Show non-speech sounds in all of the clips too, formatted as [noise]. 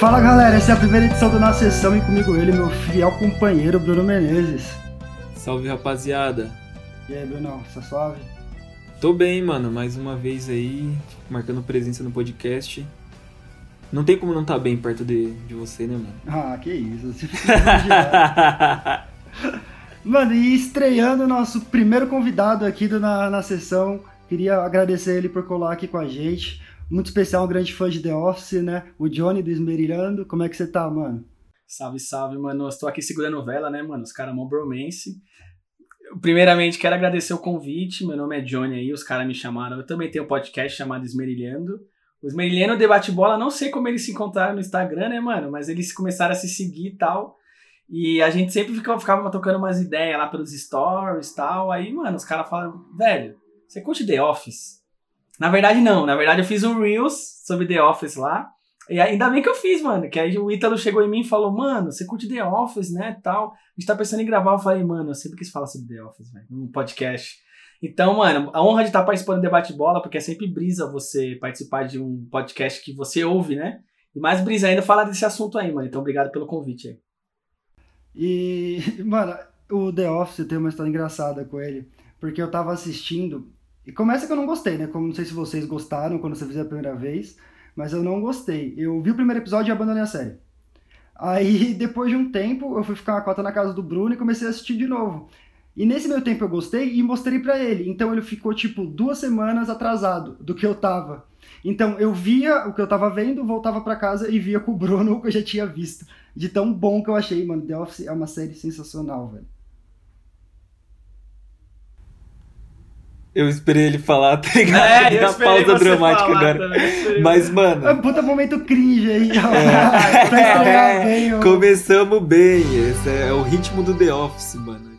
Fala galera, essa é a primeira edição do Nossa Sessão e comigo ele, meu fiel companheiro Bruno Menezes. Salve rapaziada. E aí, Bruno, tá suave? Tô bem, mano, mais uma vez aí, marcando presença no podcast. Não tem como não estar tá bem perto de, de você, né, mano? [laughs] Ah, que isso, você fica [laughs] Mano, e estreando o nosso primeiro convidado aqui do, na, na sessão, queria agradecer ele por colar aqui com a gente. Muito especial, um grande fã de The Office, né? O Johnny do Esmerilhando. Como é que você tá, mano? Salve, salve, mano. Estou aqui segurando vela, né, mano? Os caras mão bromance. Primeiramente, quero agradecer o convite. Meu nome é Johnny aí, os caras me chamaram. Eu também tenho um podcast chamado Esmerilhando. O Esmerilhando Debate Bola, não sei como eles se encontraram no Instagram, né, mano? Mas eles começaram a se seguir e tal. E a gente sempre ficava, ficava tocando umas ideias lá pelos stories e tal. Aí, mano, os caras falaram, velho, você curte The Office? Na verdade, não. Na verdade, eu fiz um Reels sobre The Office lá. E ainda bem que eu fiz, mano. Que aí o Ítalo chegou em mim e falou, mano, você curte The Office, né, tal. A gente tá pensando em gravar. Eu falei, mano, eu sempre quis falar sobre The Office, velho, num podcast. Então, mano, a honra de estar participando do Debate Bola, porque é sempre brisa você participar de um podcast que você ouve, né? E mais brisa ainda falar desse assunto aí, mano. Então, obrigado pelo convite aí. E, [laughs] mano, o The Office tem uma história engraçada com ele, porque eu tava assistindo, e começa que eu não gostei, né? Como não sei se vocês gostaram quando você fez a primeira vez, mas eu não gostei. Eu vi o primeiro episódio e abandonei a série. Aí, [laughs] depois de um tempo, eu fui ficar uma cota na casa do Bruno e comecei a assistir de novo. E nesse meu tempo eu gostei e mostrei para ele. Então ele ficou tipo duas semanas atrasado do que eu tava. Então eu via o que eu tava vendo, voltava para casa e via com o Bruno o que eu já tinha visto. De tão bom que eu achei, mano. The Office é uma série sensacional, velho. Eu esperei ele falar, tá ligado? É, a pausa dramática agora. Também, Mas, mano. É um puta momento cringe aí, ó. É. [laughs] pra estrear bem, ó. Começamos bem. Esse é o ritmo do The Office, mano.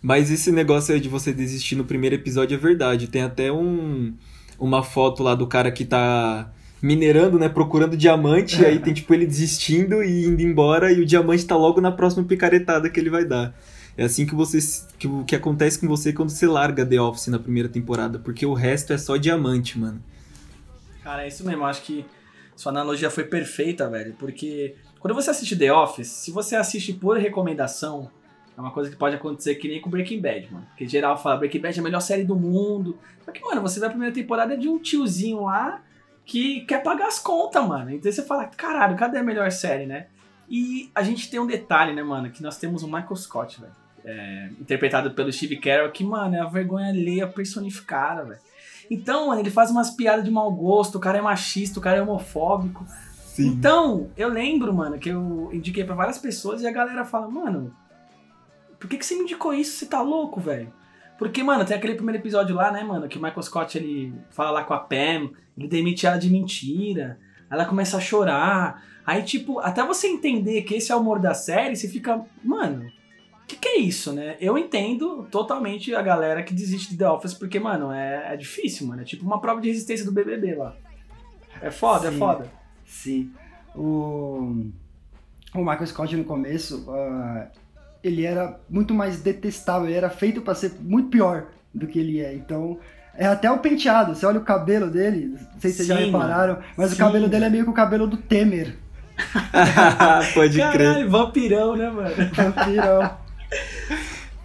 Mas esse negócio aí de você desistir no primeiro episódio é verdade. Tem até um, uma foto lá do cara que tá minerando, né? Procurando diamante. aí tem tipo ele desistindo e indo embora. E o diamante tá logo na próxima picaretada que ele vai dar. É assim que você que, que acontece com você quando você larga The Office na primeira temporada, porque o resto é só diamante, mano. Cara, é isso mesmo, acho que sua analogia foi perfeita, velho, porque quando você assiste The Office, se você assiste por recomendação, é uma coisa que pode acontecer que nem com Breaking Bad, mano. Porque geral fala Breaking Bad é a melhor série do mundo. Só que, mano, você vê a primeira temporada de um tiozinho lá que quer pagar as contas, mano. Então você fala, caralho, cadê a melhor série, né? E a gente tem um detalhe, né, mano? Que nós temos o Michael Scott, velho. É, interpretado pelo Steve Carell, que, mano, é a vergonha alheia personificada, velho. Então, mano, ele faz umas piadas de mau gosto, o cara é machista, o cara é homofóbico. Sim. Então, eu lembro, mano, que eu indiquei para várias pessoas e a galera fala, mano, por que, que você me indicou isso? Você tá louco, velho? Porque, mano, tem aquele primeiro episódio lá, né, mano, que o Michael Scott ele fala lá com a Pam, ele demite ela de mentira, ela começa a chorar. Aí, tipo, até você entender que esse é o humor da série, você fica, mano, que, que é isso, né? Eu entendo totalmente a galera que desiste de The Office, porque, mano, é, é difícil, mano. É tipo uma prova de resistência do BBB lá. É foda, é sim, é foda. Sim. O, o Michael Scott no começo, uh, ele era muito mais detestável, ele era feito para ser muito pior do que ele é. Então, é até o penteado, você olha o cabelo dele, não sei se vocês já repararam, mas Sim. o cabelo dele é meio que o cabelo do Temer. [laughs] [laughs] Pode Caralho, crer. vampirão, né, mano? Vampirão.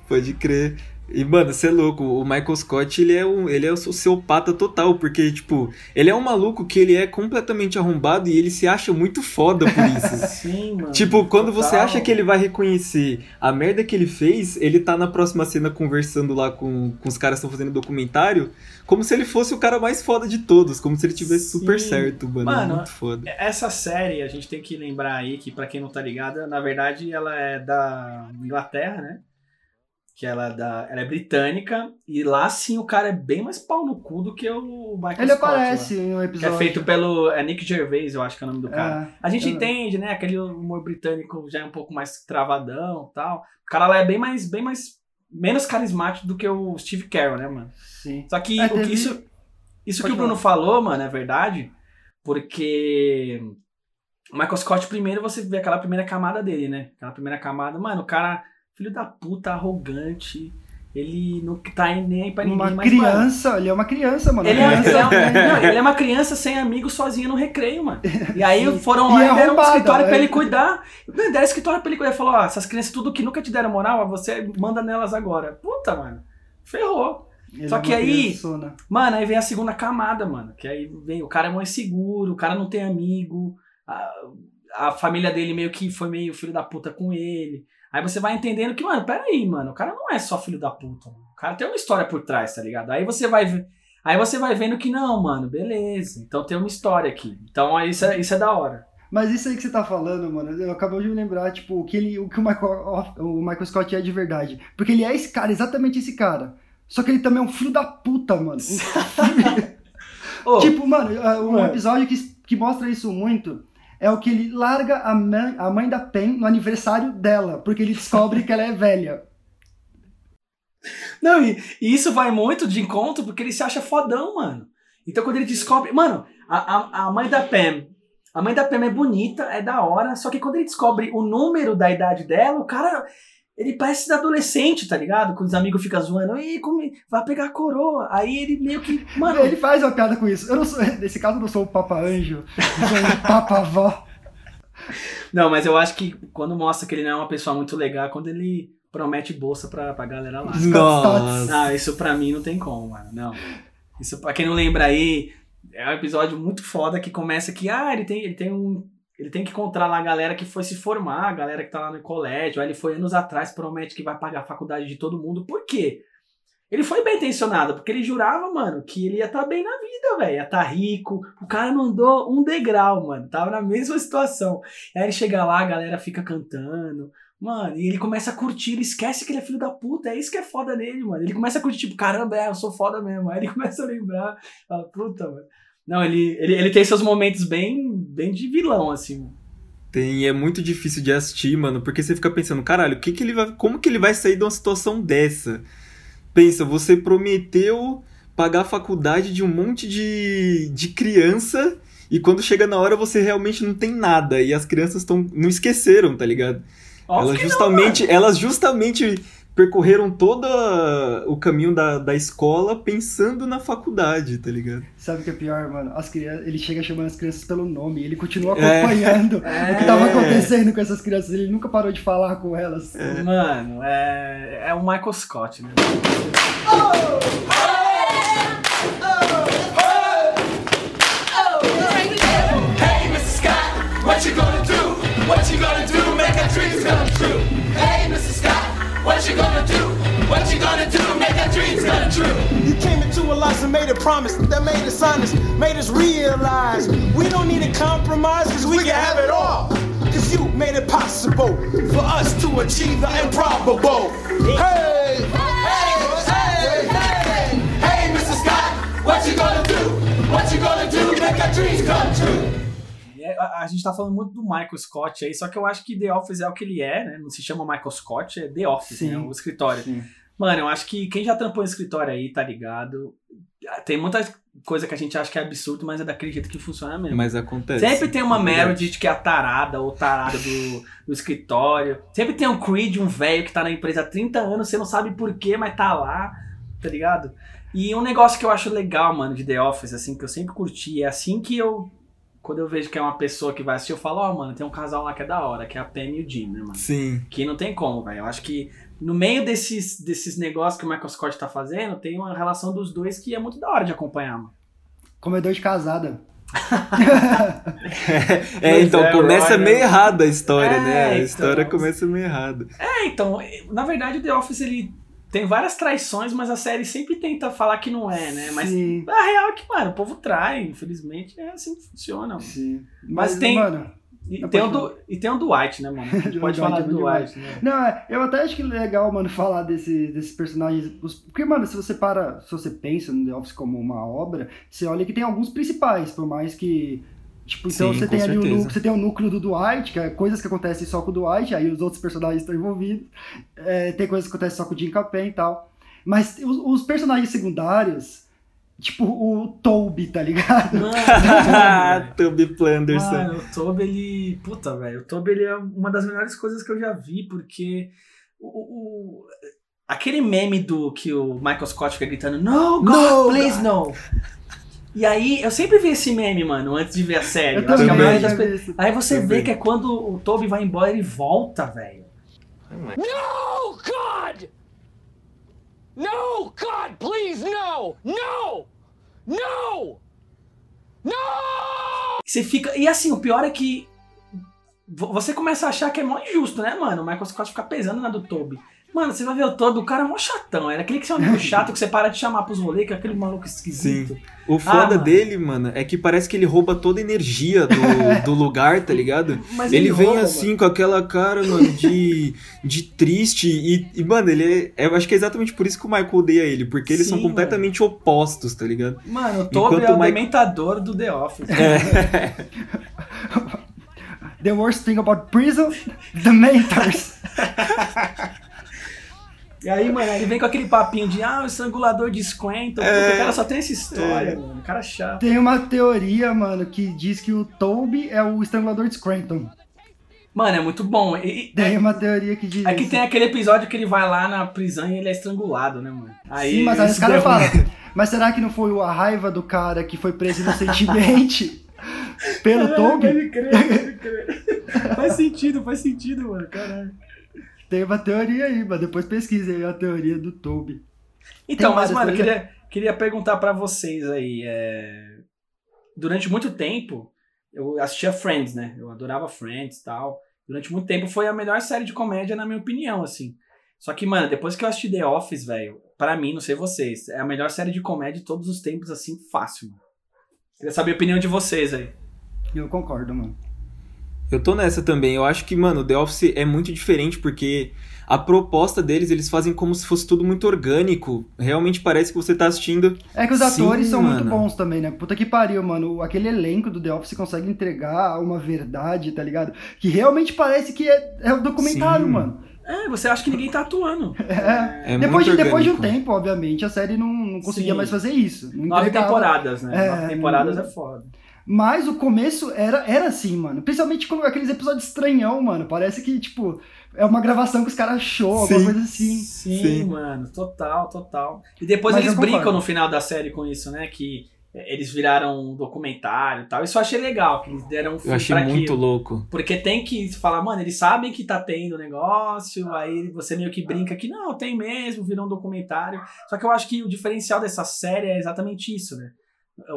Pode crer. E, mano, você é louco. O Michael Scott, ele é, um, ele é o sociopata total, porque, tipo, ele é um maluco que ele é completamente arrombado e ele se acha muito foda por isso. [laughs] Sim, mano. Tipo, quando total. você acha que ele vai reconhecer a merda que ele fez, ele tá na próxima cena conversando lá com, com os caras que estão fazendo documentário, como se ele fosse o cara mais foda de todos, como se ele tivesse Sim. super certo, mano. É mano é muito foda. Essa série, a gente tem que lembrar aí que, para quem não tá ligado, na verdade, ela é da Inglaterra, né? Que ela é, da, ela é britânica, e lá sim o cara é bem mais pau no cu do que o Michael Ele Scott, aparece lá, em um episódio. Que é feito pelo é Nick Gervais, eu acho que é o nome do cara. É, a gente é. entende, né? Aquele humor britânico já é um pouco mais travadão tal. O cara lá é bem mais, bem mais, menos carismático do que o Steve Carell, né, mano? Sim. Só que, é, teve... isso, isso que o Bruno falou, mano, é verdade, porque o Michael Scott, primeiro você vê aquela primeira camada dele, né? Aquela primeira camada, mano, o cara filho da puta, arrogante. ele não tá nem aí pra ninguém Uma mais, criança, ele é uma criança, mano. Ele é, Uma ele, criança- [laughs] não, ele é uma criança sem amigos sozinho no recreio, mano. E aí Sim. foram E lá é e deram um escritório pra é. ele cuidar. Não, Deram escritório pra ele cuidar. Falou, ó, essas crianças tudo que nunca te deram moral, você manda nelas agora. Puta, mano. Ferrou. Ele Só é que uma aí- criançona. Mano, aí vem a segunda camada, mano. Que aí vem, o cara é mais seguro, o cara não tem amigo, a, a família dele meio que foi meio filho da puta com ele. Aí você vai entendendo que, mano, peraí, mano, o cara não é só filho da puta, mano. O cara tem uma história por trás, tá ligado? Aí você vai. Aí você vai vendo que não, mano, beleza. Então tem uma história aqui. Então aí isso é, isso é da hora. Mas isso aí que você tá falando, mano, eu acabei de me lembrar, tipo, o que, ele, o, que o, Michael, o Michael Scott é de verdade. Porque ele é esse cara, exatamente esse cara. Só que ele também é um filho da puta, mano. [laughs] [laughs] Tipo, mano, uh, um Mano. episódio que, que mostra isso muito é o que ele larga a mãe, a mãe da Pen no aniversário dela, porque ele descobre que ela é velha. Não, e, e isso vai muito de encontro porque ele se acha fodão, mano. Então quando ele descobre. Mano, a, a, a mãe da Pam. A mãe da Pam é bonita, é da hora, só que quando ele descobre o número da idade dela, o cara. Ele parece adolescente, tá ligado? Quando os amigos ficam zoando, Ih, como... vai pegar a coroa. Aí ele meio que. Mano, Ele faz uma piada com isso. Eu não sou, [laughs] nesse caso, eu não sou o Papa Anjo, eu sou o [laughs] Papa Avó. Não, mas eu acho que quando mostra que ele não é uma pessoa muito legal, é quando ele promete bolsa pra, pra galera lá. Nossa. Ah, isso pra mim não tem como, mano. Não. Isso, pra quem não lembra aí, é um episódio muito foda que começa que, ah, ele tem, ele tem um. Ele tem que lá a galera que foi se formar, a galera que tá lá no colégio. Aí ele foi anos atrás, promete que vai pagar a faculdade de todo mundo. Por quê? Ele foi bem intencionado, porque ele jurava, mano, que ele ia estar bem na vida, velho. Ia estar rico. O cara não andou um degrau, mano. Tava na mesma situação. Aí ele chega lá, a galera fica cantando. Mano, e ele começa a curtir, ele esquece que ele é filho da puta. É isso que é foda nele, mano. Ele começa a curtir, tipo, caramba, é, eu sou foda mesmo. Aí ele [laughs] começa a lembrar, fala, puta, mano. Não, ele, ele, ele tem seus momentos bem, bem de vilão, assim. Tem, é muito difícil de assistir, mano, porque você fica pensando, caralho, que que ele vai, como que ele vai sair de uma situação dessa? Pensa, você prometeu pagar a faculdade de um monte de, de criança e quando chega na hora você realmente não tem nada e as crianças estão não esqueceram, tá ligado? Óbvio elas que não, justamente, elas justamente percorreram todo a- o caminho da, da escola pensando na faculdade, tá ligado? Sabe o que é pior, mano? As crianças, ele chega chamando as crianças pelo nome, ele continua É. acompanhando É. [laughs] o que tava acontecendo com essas crianças, ele nunca parou de falar com elas. Mano, é, é o Michael Scott, né? Hey, what you gonna do? What you gonna do? Make our dreams come true. You came into our lives and made a promise that made us honest, made us realize we don't need to compromise because we can have it all. Because you made it possible for us to achieve the improbable. Hey! Hey, hey, hey, hey, Mr. Scott, what you gonna do? What you gonna do? Make our dreams come true. É, A, a gente tá falando muito do Michael Scott aí, só que eu acho que The Office é o que ele é, né? Não se chama Michael Scott, é The Office, Sim. né? O escritório. Sim. Mano, eu acho que quem já trampou em escritório aí, tá ligado? Tem muita coisa que a gente acha que é absurdo, mas é daquele jeito que funciona mesmo. Mas acontece. Sempre tem uma É verdade. Meredith que é a tarada ou tarada do, do escritório. Sempre tem um Creed, um velho que tá na empresa há 30 anos, você não sabe porquê, mas tá lá, tá ligado? E um negócio que eu acho legal, mano, de The Office, assim, que eu sempre curti, é assim que eu. Quando eu vejo que é uma pessoa que vai assistir, eu falo, ó, mano, tem um casal lá que é da hora, que é a Pam e o Jim, né, mano? Sim. Que não tem como, velho. Eu acho que no meio desses, desses negócios que o Michael Scott tá fazendo, tem uma relação dos dois que é muito da hora de acompanhar, mano. Comedor de casada. [laughs] É, então é, começa Ryan. meio errada a história, É, né? A então. história começa meio errada. É, então, na verdade o The Office ele tem várias traições, mas a série sempre tenta falar que não é, né? Mas Sim, a real é que, mano, o povo trai, infelizmente, é assim que funciona. Mano. sim. Mas Mas, tem- mano, E, tem o do, e tem o Dwight, né, mano? [laughs] Pode falar do bom Dwight, né? Não, eu até acho que é legal, mano, falar desse, desses personagens. Porque, mano, se você para, se você pensa no The Office como uma obra, você olha que tem alguns principais, por mais que. Tipo, então Sim, você tem ali o você tem o núcleo do Dwight, que é coisas que acontecem só com o Dwight, aí os outros personagens estão envolvidos. É, tem coisas que acontecem só com o Jim Capen e tal. Mas os, os personagens secundários, tipo o Toby, tá ligado? Mano, [laughs] [laughs] Toby Planderson. Mano, o Toby, ele. Puta, velho. O Toby, ele é uma das melhores coisas que eu já vi, porque. O, o- aquele meme do que o Michael Scott fica gritando No, God, No, please God." no. [laughs] E aí, eu sempre vi esse meme, mano, antes de ver a série. Eu a também, das pe-. Aí você vê Também. que é quando o Toby vai embora, ele volta, velho. No, God! No, God, please, no! No! No! No! Você fica. E assim, o pior é que. vo- Você começa a achar que é mó injusto, né, mano? O Michael Scott fica pesando na do Toby. Mano, você vai ver o Toby, o cara é mó chatão. Era aquele que você é um amigo [laughs] chato que você para de chamar pros rolês, que é aquele maluco esquisito. O foda mano. dele, mano, é que parece que ele rouba toda a energia do, [laughs] do lugar, tá ligado? Mas ele vem rouba, assim, com aquela cara, mano, de, [laughs] de triste. E, e, mano, ele é. Eu acho que é exatamente por isso que o Michael odeia ele, porque eles são Sim, completamente opostos, tá ligado? Mano, o Toby Enquanto é o Mike- dementador do The Office. The worst thing about prison, the mentors. E aí, mano, ele vem com aquele papinho de ah, o estrangulador de Scranton. É. O cara só tem essa história, mano. O cara é chato. Tem uma teoria, mano, que diz que o Toby é o estrangulador de Scranton. Mano, é muito bom. E, Tem uma teoria que diz é que isso. tem aquele episódio que ele vai lá na prisão e ele é estrangulado, né, mano? Aí, Sim, mas aí os caras falam, mas será que não foi a raiva do cara que foi preso inocentemente [laughs] pelo Toby? Pode crer, pode crer. faz sentido, faz sentido, mano. Caralho. Tem uma teoria aí, mas depois pesquisa aí a teoria do Toby. Então, mas, mano, eu queria, queria perguntar pra vocês aí. é, Durante muito tempo, eu assistia Friends, né? Eu adorava Friends e tal. Durante muito tempo foi a melhor série de comédia, na minha opinião, assim. Só que, mano, depois que eu assisti The Office, velho, pra mim, não sei vocês, é a melhor série de comédia de todos os tempos, assim, fácil, mano. Queria saber a opinião de vocês aí. Eu concordo, mano. Eu tô nessa também. Eu acho que, mano, The Office é muito diferente porque a proposta deles, eles fazem como se fosse tudo muito orgânico. Realmente parece que você tá assistindo. É que os Sim, atores são muito mano. bons também, né? Puta que pariu, mano. Aquele elenco do The Office consegue entregar uma verdade, tá ligado? Que realmente parece que é, é um documentário, Sim. mano. É, você acha que ninguém tá atuando. [laughs] É. É depois, muito de, depois de um tempo, obviamente, a série não, não conseguia Sim. mais fazer isso. Não Nove temporadas, né? É, Nove temporadas não- é foda. Mas o começo era, era assim, mano. Principalmente com aqueles episódios estranhão, mano. Parece que, tipo, é uma gravação que os caras achou, alguma Sim. coisa assim. Sim, Sim. mano, total, total. E depois Mas eles brincam no final da série com isso, né? Que eh, eles viraram um documentário e tal. Isso eu achei legal, que eles deram um fim Eu achei pra muito aquilo. louco. Porque tem que falar, mano, eles sabem que tá tendo negócio, aí você meio que brinca que não, tem mesmo, virou um documentário. Só que eu acho que o diferencial dessa série é exatamente isso, né?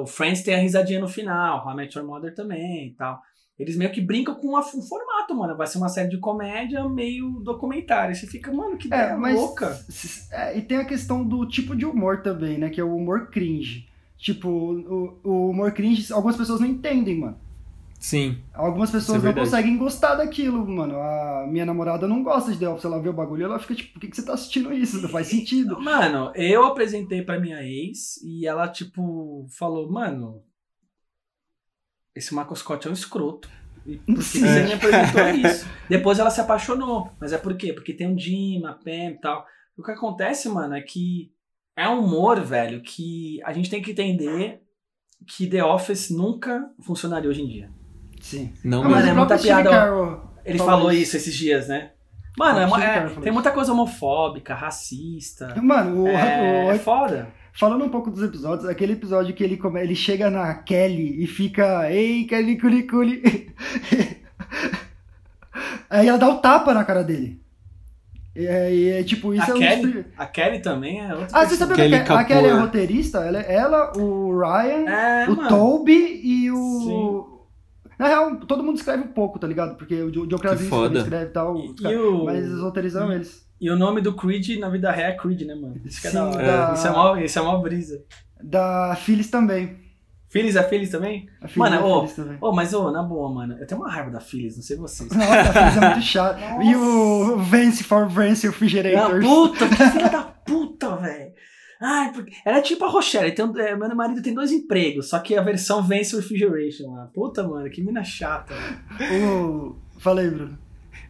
O Friends tem a risadinha no final, How I Met Your Mother também e tal. Eles meio que brincam com a- um formato, mano. Vai ser uma série de comédia meio documentário. Você fica, mano, que É, mas. louca. é, e tem a questão do tipo de humor também, né? Que é o humor cringe. Tipo, o, o humor cringe, algumas pessoas não entendem, mano. Sim. Algumas pessoas é não conseguem gostar daquilo, mano. A minha namorada não gosta de The Office, ela vê o bagulho ela fica tipo, por que, que você tá assistindo isso? Não faz sentido. Mano, eu apresentei pra minha ex e ela, tipo, falou, mano, esse Michael Scott é um escroto. E Por que Sim. você me apresentou isso? Depois ela se apaixonou. Mas é por quê? Porque tem um Jim, a Pam e tal. O que acontece, mano, é que é um humor, velho, que a gente tem que entender que The Office nunca funcionaria hoje em dia. Sim. Não Ah, mesmo. mas é o muita piada, Ele falou isso esses dias, né? Mano, é uma- sim, é- tem isso. muita coisa homofóbica, racista. Mano, o, É, o- é foda. falando um pouco dos episódios, aquele episódio que ele, come- ele chega na Kelly e fica, ei, Kelly, culi, culi. [laughs] Aí ela dá o tapa na cara dele. E é, é tipo, isso a, é um Kelly, dos- a Kelly também é outra Ah, você pessoa. sabia Kelly que a, a Kelly é roteirista? Ela, ela o Ryan, É, o mano. Toby e o. Na real, todo mundo escreve um pouco, tá ligado? Porque o Joe Krasinski escreve e tal. E- o- Mas os roteirizam e- eles. E o nome do Creed na vida real é Creed, né, mano? Isso que é Sim, da hora. da- Isso, é mó, isso é mó brisa. Da Phyllis também. Phyllis é Phyllis também? A Phyllis Mano, é ô, Phyllis também. Ô, mas ô, na boa, mano, eu tenho uma raiva da Phyllis, não sei vocês. Nossa, a Phyllis é muito [laughs] chato. E o Vance for Vance Ah, Refrigerators. puta, que filha da puta, velho. Ai, porque... Ela é tipo a Rochelle, tem é, meu marido tem dois empregos, só que a versão Vence Refrigeration lá. Puta, mano, que mina chata. velho. O... Falei, Bruno.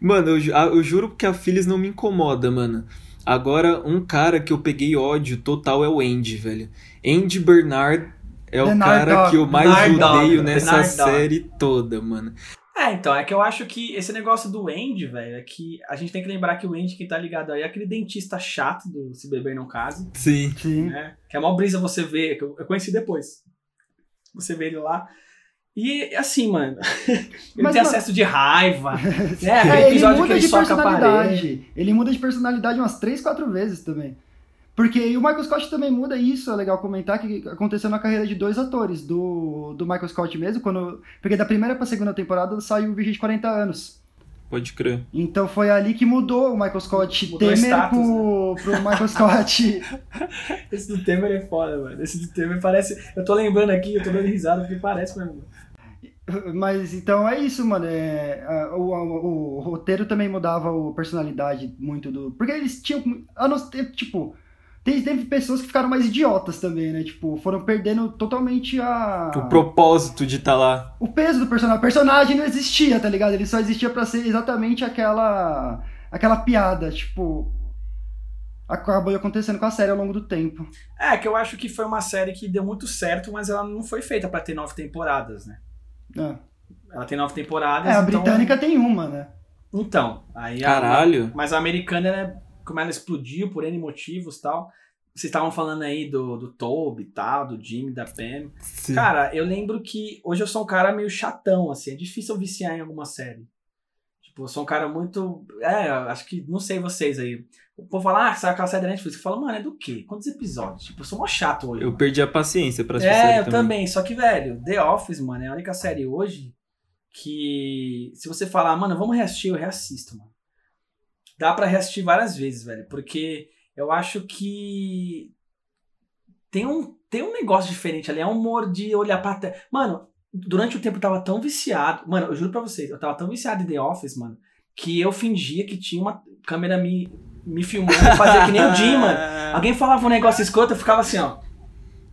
Mano, eu, ah, eu juro que a Phyllis não me incomoda, mano. Agora, um cara que eu peguei ódio total é o Andy, velho. Andy Bernard é o cara Nard que eu mais Nard Dog. odeio nessa Nard Dog. série toda, mano. É, então, é que eu acho que esse negócio do Andy, velho, é que a gente tem que lembrar que o Andy, quem tá ligado aí, é aquele dentista chato do Se Beber Não Case, Sim. Sim. né? Que é uma brisa você ver, que eu, eu conheci depois. Você vê ele lá. E assim, mano, [laughs] ele Mas, tem mano- acesso de raiva. [laughs] né? É, ele episódio que muda ele de soca a parede. personalidade. Ele muda de personalidade umas três, quatro vezes também. Porque e o Michael Scott também muda e isso, é legal comentar que aconteceu na carreira de dois atores, do, do Michael Scott mesmo, quando. Porque da primeira pra segunda temporada saiu o Virgem de 40 anos. Pode crer. Então foi ali que mudou o Michael Scott Mudou Temer status, pro, pro Michael Scott. [laughs] Esse do Temer é foda, mano. Esse do Temer parece. Eu tô lembrando aqui, eu tô dando risada porque parece mesmo. Mas então é isso, mano. É, a- o, o- o roteiro também mudava a personalidade muito do. Porque eles tinham. A não ser, tipo. Teve, teve pessoas que ficaram mais idiotas também, né? Tipo, foram perdendo totalmente a. O propósito de estar lá. o peso do personagem. O personagem não existia, tá ligado? Ele só existia pra ser exatamente aquela. aquela piada, tipo. Acabou acontecendo com a série ao longo do tempo. É, que eu acho que foi uma série que deu muito certo, mas ela não foi feita pra ter nove temporadas, né? É, Ela tem nove temporadas. É, a então- britânica tem uma, né? Então, aí a- Caralho. mas a americana, ela, como ela explodiu por N motivos e tal. Vocês estavam falando aí do, do Toby e tal, do Jimmy, da Pam. Sim. Cara, eu lembro que hoje eu sou um cara meio chatão, assim. É difícil eu viciar em alguma série. Tipo, eu sou um cara muito. É, acho que. Não sei vocês aí. O povo fala, ah, saiu aquela série da Netflix. Eu falo, mano, é do quê? Quantos episódios? Tipo, eu sou mó chato hoje. Eu mano. perdi a paciência pra assistir É, eu também. Só que, velho, The Office, mano, é a única série hoje que. Se você falar, mano, vamos reassistir, eu reassisto, mano. Dá pra reassistir várias vezes, velho. Porque eu acho que. Tem um, tem um negócio diferente ali. É um humor de olhar pra terra. Mano, durante o tempo eu tava tão viciado. Mano, eu juro pra vocês, eu tava tão viciado em The Office, mano, que eu fingia que tinha uma câmera me, me filmando. Fazia que nem o Jim, mano. [laughs] Alguém falava um negócio escroto, eu ficava assim, ó.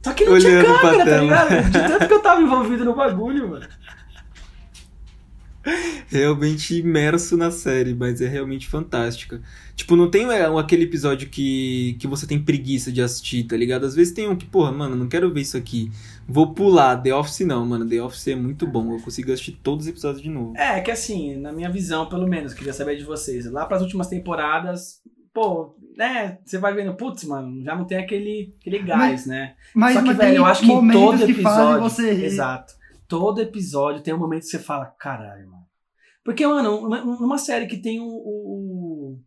Só que não tinha Olhando pra câmera, tá tela. ligado? De tanto que eu tava envolvido no bagulho, mano. Realmente imerso na série, mas é realmente fantástica. Tipo, não tem é, aquele episódio que, que você tem preguiça de assistir, tá ligado? Às vezes tem um que, porra, mano, não quero ver isso aqui. Vou pular. The Office não, mano. The Office é muito bom. Eu consigo assistir todos os episódios de novo. É, que assim, na minha visão, pelo menos, queria saber de vocês. Lá pras últimas temporadas, pô, né, você vai vendo, putz, mano, já não tem aquele, aquele gás, né? Mas, Só que, mas velho, eu acho que todo que episódio. você rir. Exato. Todo episódio tem um momento que você fala, caralho, mano. Porque, mano, uma- numa série que tem o. O,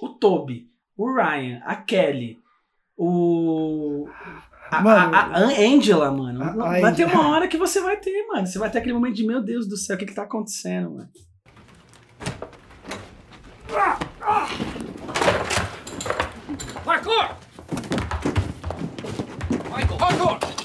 o Toby, o Ryan, a Kelly, o. A, Mano, a- a Angela, mano. a- a vai ter Angela. uma hora que você vai ter, mano. Você vai ter aquele momento de, meu Deus do céu, o que que tá acontecendo, mano? Parkour! Michael! Parkour!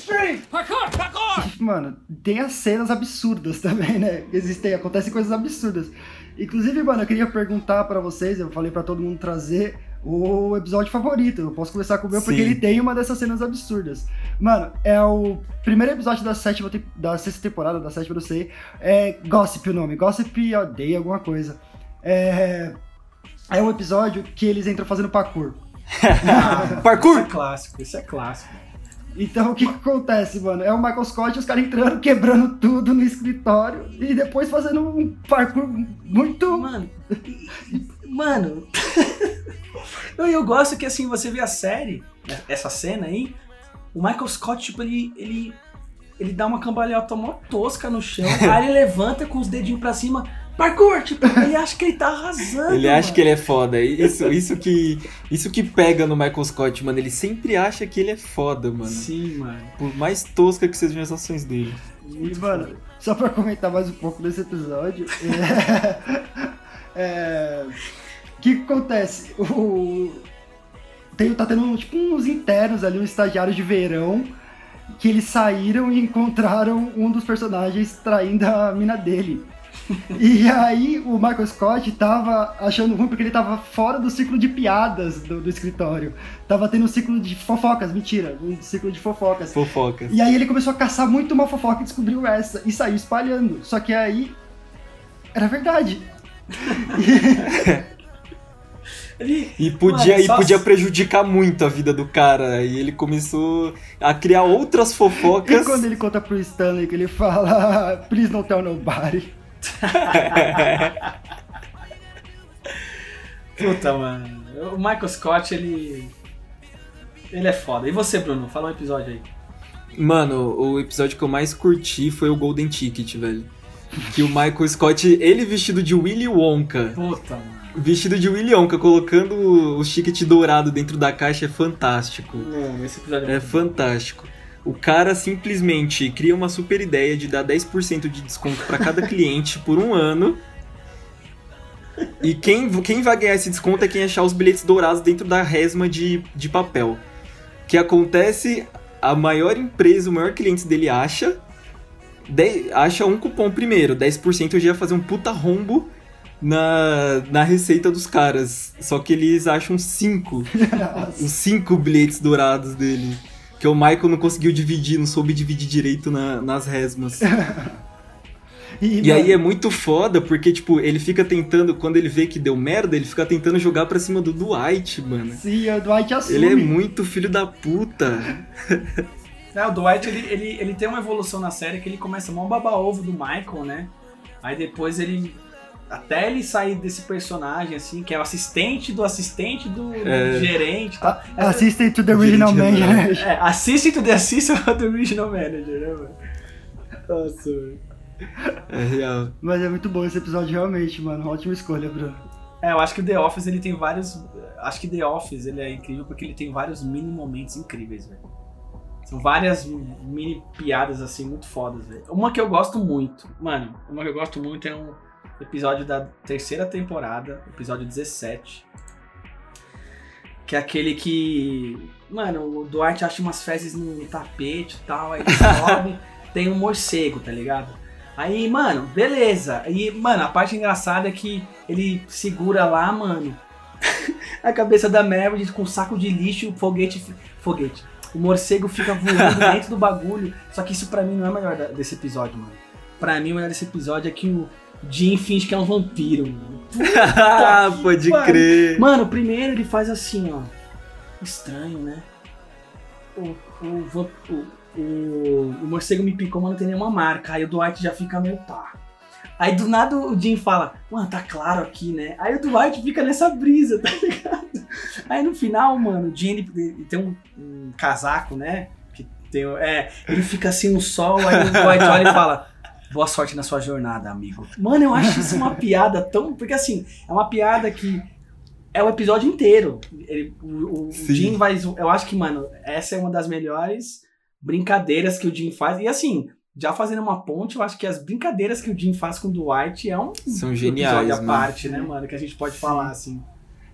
Extreme! Parkour! Parkour! Mano, tem as cenas absurdas também, né? Existem, acontecem coisas absurdas. Inclusive, mano, eu queria perguntar pra vocês, eu falei pra todo mundo trazer o episódio favorito. Eu posso começar com o meu porque Sim. ele tem uma dessas cenas absurdas. Mano, é o primeiro episódio da sétima te- da sexta temporada, da sétima, não sei. É Gossip o nome. Gossip odeia alguma coisa. É. É um episódio que eles entram fazendo parkour. [laughs] Parkour! Isso é clássico, isso é clássico. Então o que, que acontece, mano? É o Michael Scott e os caras entrando, quebrando tudo no escritório e depois fazendo um parkour muito. Mano. Mano. [laughs] eu, eu gosto que assim, você vê a série, essa cena aí, o Michael Scott, tipo, ele. ele ele dá uma cambalhota mó tosca no chão, [laughs] aí ele levanta com os dedinhos pra cima, parkour, tipo, ele acha que ele tá arrasando. Ele acha mano. que ele é foda. Isso, isso, que, isso que pega no Michael Scott, mano. Ele sempre acha que ele é foda, mano. Sim, mano. Por mais tosca que sejam as ações dele. E, mano, só pra comentar mais um pouco desse episódio. É... [laughs] é, O que, que acontece? O... Tem, tá tendo tipo uns internos ali, um estagiário de verão, que eles saíram e encontraram um dos personagens traindo a mina dele. [laughs] E aí o Michael Scott tava achando ruim porque ele tava fora do ciclo de piadas do, do escritório. Tava tendo um ciclo de fofocas, mentira, um ciclo de fofocas. Fofoca. E aí ele começou a caçar muito uma fofoca e descobriu essa e saiu espalhando. Só que aí era verdade. Ele, E podia, Mano, e podia prejudicar muito a vida do cara. E ele começou a criar outras E fofocas. quando ele conta pro Stanley que ele fala, please don't tell nobody. [laughs] Puta, mano. O Michael Scott, ele. Ele é foda. E você, Bruno? Fala um episódio aí. Mano, o episódio que eu mais curti foi o Golden Ticket, velho. Que o Michael Scott, ele vestido de Willy Wonka. Puta, mano. Vestido de Willy Wonka, colocando o ticket dourado dentro da caixa é fantástico. Mano, esse episódio É muito fantástico. O cara simplesmente cria uma super ideia de dar 10% de desconto pra cada cliente por um ano. E quem, quem vai ganhar esse desconto é quem achar os bilhetes dourados dentro da resma de, de papel. O que acontece, a maior empresa, o maior cliente dele acha, de- acha um cupom primeiro, 10% eu já ia fazer um puta rombo na, na receita dos caras. Só que eles acham 5 [laughs] os cinco bilhetes dourados dele. Que o Michael não conseguiu dividir, não soube dividir direito na- nas resmas. [laughs] E, E aí é muito foda, porque, tipo, ele fica tentando, quando ele vê que deu merda, ele fica tentando jogar pra cima do Dwight, mano. Sim, o Dwight assume. Ele é muito filho da puta. [laughs] É, o Dwight, ele, ele, ele tem uma evolução na série que ele começa mó baba-ovo do Michael, né? Aí depois ele... Até ele sair desse personagem, assim, que é o assistente do assistente do, do É. gerente e tal. A- Assistem to the original geral. manager. É, assistem to the assistant [laughs] do Regional Manager, né, mano? Nossa, mano. É real. Mas é muito bom esse episódio, realmente, mano. Ótima escolha, Bruno. É, eu acho que o The Office, ele tem vários... Acho que The Office, ele é incrível porque ele tem vários mini momentos incríveis, velho. São várias mini piadas, assim, muito fodas, velho. Uma que eu gosto muito, mano, uma que eu gosto muito é um episódio da terceira temporada, episódio 17. Que é aquele que. Mano, o Dwight acha umas fezes no tapete e tal, aí ele [laughs] sobe, tem um morcego, tá ligado? Aí, mano, beleza. E, mano, a parte engraçada é que ele segura lá, mano, [laughs] a cabeça da Meredith com um saco de lixo e o foguete. Foguete. O morcego fica voando dentro do bagulho. Só que isso pra mim não é o melhor desse episódio, mano. Pra mim, o melhor desse episódio é que o Jim finge que é um vampiro, mano. [laughs] Ah, pode pariu. crer. Mano, primeiro ele faz assim, ó. Estranho, né? O, o, o, o, morcego me picou, mas não tem nenhuma marca. Aí o Dwight já fica meio pá. Aí do nada o Jim fala, mano, tá claro aqui, né? Aí o Dwight fica nessa brisa, [laughs] tá ligado? Aí no final, mano, o Jim ele, ele tem um, um casaco, né? Que tem, é, ele fica assim no sol, aí o Dwight olha e fala. Boa sorte na sua jornada, amigo. Mano, eu acho isso uma [laughs] piada tão. Porque assim, é uma piada que é o episódio inteiro. Ele- o, o- Sim. Jim vai. Eu acho que, mano, essa é uma das melhores brincadeiras que o Jim faz. E assim, já fazendo uma ponte, eu acho que as brincadeiras que o Jim faz com o Dwight é um São episódio geniais, à mano. parte, né, mano? Que a gente pode falar, assim.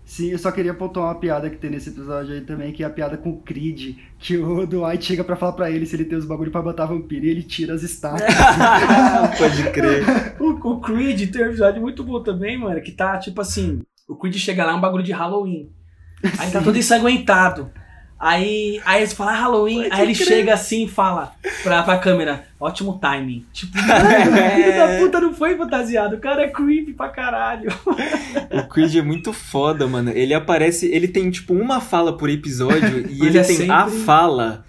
Sim, eu só queria pontuar uma piada que tem nesse episódio aí também, que é a piada com o Creed, que o Dwight chega pra falar pra ele se ele tem os bagulho pra botar vampiro e ele tira as estátuas. [laughs] pode crer. O, o Creed tem um episódio muito bom também, mano, que tá tipo assim: o Creed chega lá, é um bagulho de Halloween. Aí tá todo ensanguentado. Aí, aí eles falam ah, Halloween, aí ele chega assim e fala pra, pra câmera: ótimo timing. Tipo, [laughs] mano, o filho da puta não foi fantasiado, o cara é creepy pra caralho. O Creed é muito foda, mano. Ele aparece, ele tem tipo uma fala por episódio [laughs] e Mas ele é tem sempre- a fala.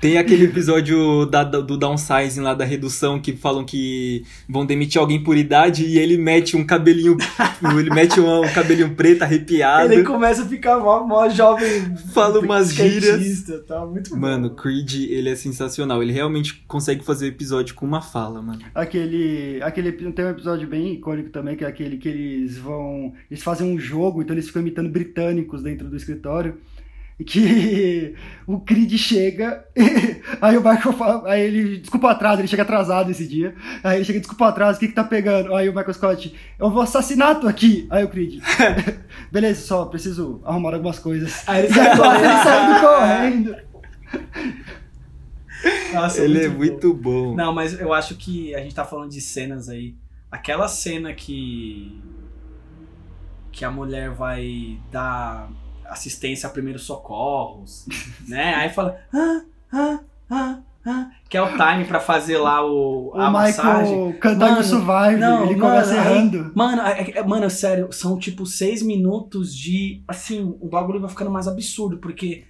Tem aquele episódio da, do downsizing lá da redução que falam que vão demitir alguém por idade e ele mete um cabelinho. ele mete um, um cabelinho preto arrepiado. Ele começa a ficar mó, mó jovem. Fala umas gírias. Tal, muito bom. Mano, Creed, ele é sensacional. Ele realmente consegue fazer o episódio com uma fala, mano. Aquele, aquele tem um episódio bem icônico também, que é aquele que eles vão. Eles fazem um jogo, então eles ficam imitando britânicos dentro do escritório. E que o Creed chega, [laughs] aí o Michael fala, aí ele, desculpa o atraso, ele chega atrasado esse dia. Aí ele chega, desculpa o atraso, o que que tá pegando? Aí o Michael Scott, eu vou assassinato aqui. Aí o Creed, [laughs] beleza, só preciso arrumar algumas coisas. Aí ele sai agora ele correndo. saindo correndo. [laughs] Nossa, ele é bom. muito bom. Não, mas eu acho que a gente tá falando de cenas aí. Aquela cena que. que a mulher vai dar assistência a primeiros socorros, [laughs] né? Aí fala. Ah, ah, ah, ah. que é o time pra fazer lá o, O a massagem. Michael cantando Mano, Survive, não, ele mano, começa aí- errando. Mano, é- é- mano, sério, são tipo seis minutos de. Assim, o bagulho vai ficando mais absurdo, porque.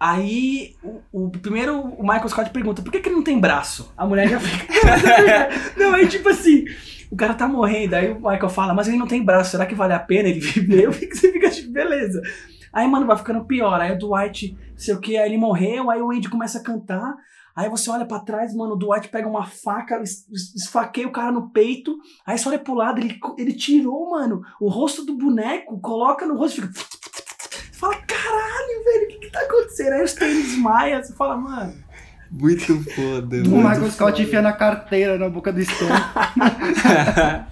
Aí, o, o- primeiro o Michael Scott pergunta: por que, que ele não tem braço? A mulher já fica. [laughs] não, aí tipo assim. O cara tá morrendo, aí o Michael fala, mas ele não tem braço, será que vale a pena ele viver? Você fica tipo, beleza. Aí, mano, vai ficando pior. Aí o Dwight, sei o que, aí ele morreu, aí o Andy começa a cantar. Aí você olha pra trás, mano, o Dwight pega uma faca, es- es- esfaqueia o cara no peito. Aí você olha pro lado, ele, ele tirou, mano, o rosto do boneco, coloca no rosto e fica. Você fala, caralho, velho, o que que tá acontecendo? Aí o Stan desmaia, você fala, mano. Muito foda. O muito Michael Scott enfia na carteira na boca do Stan. [laughs]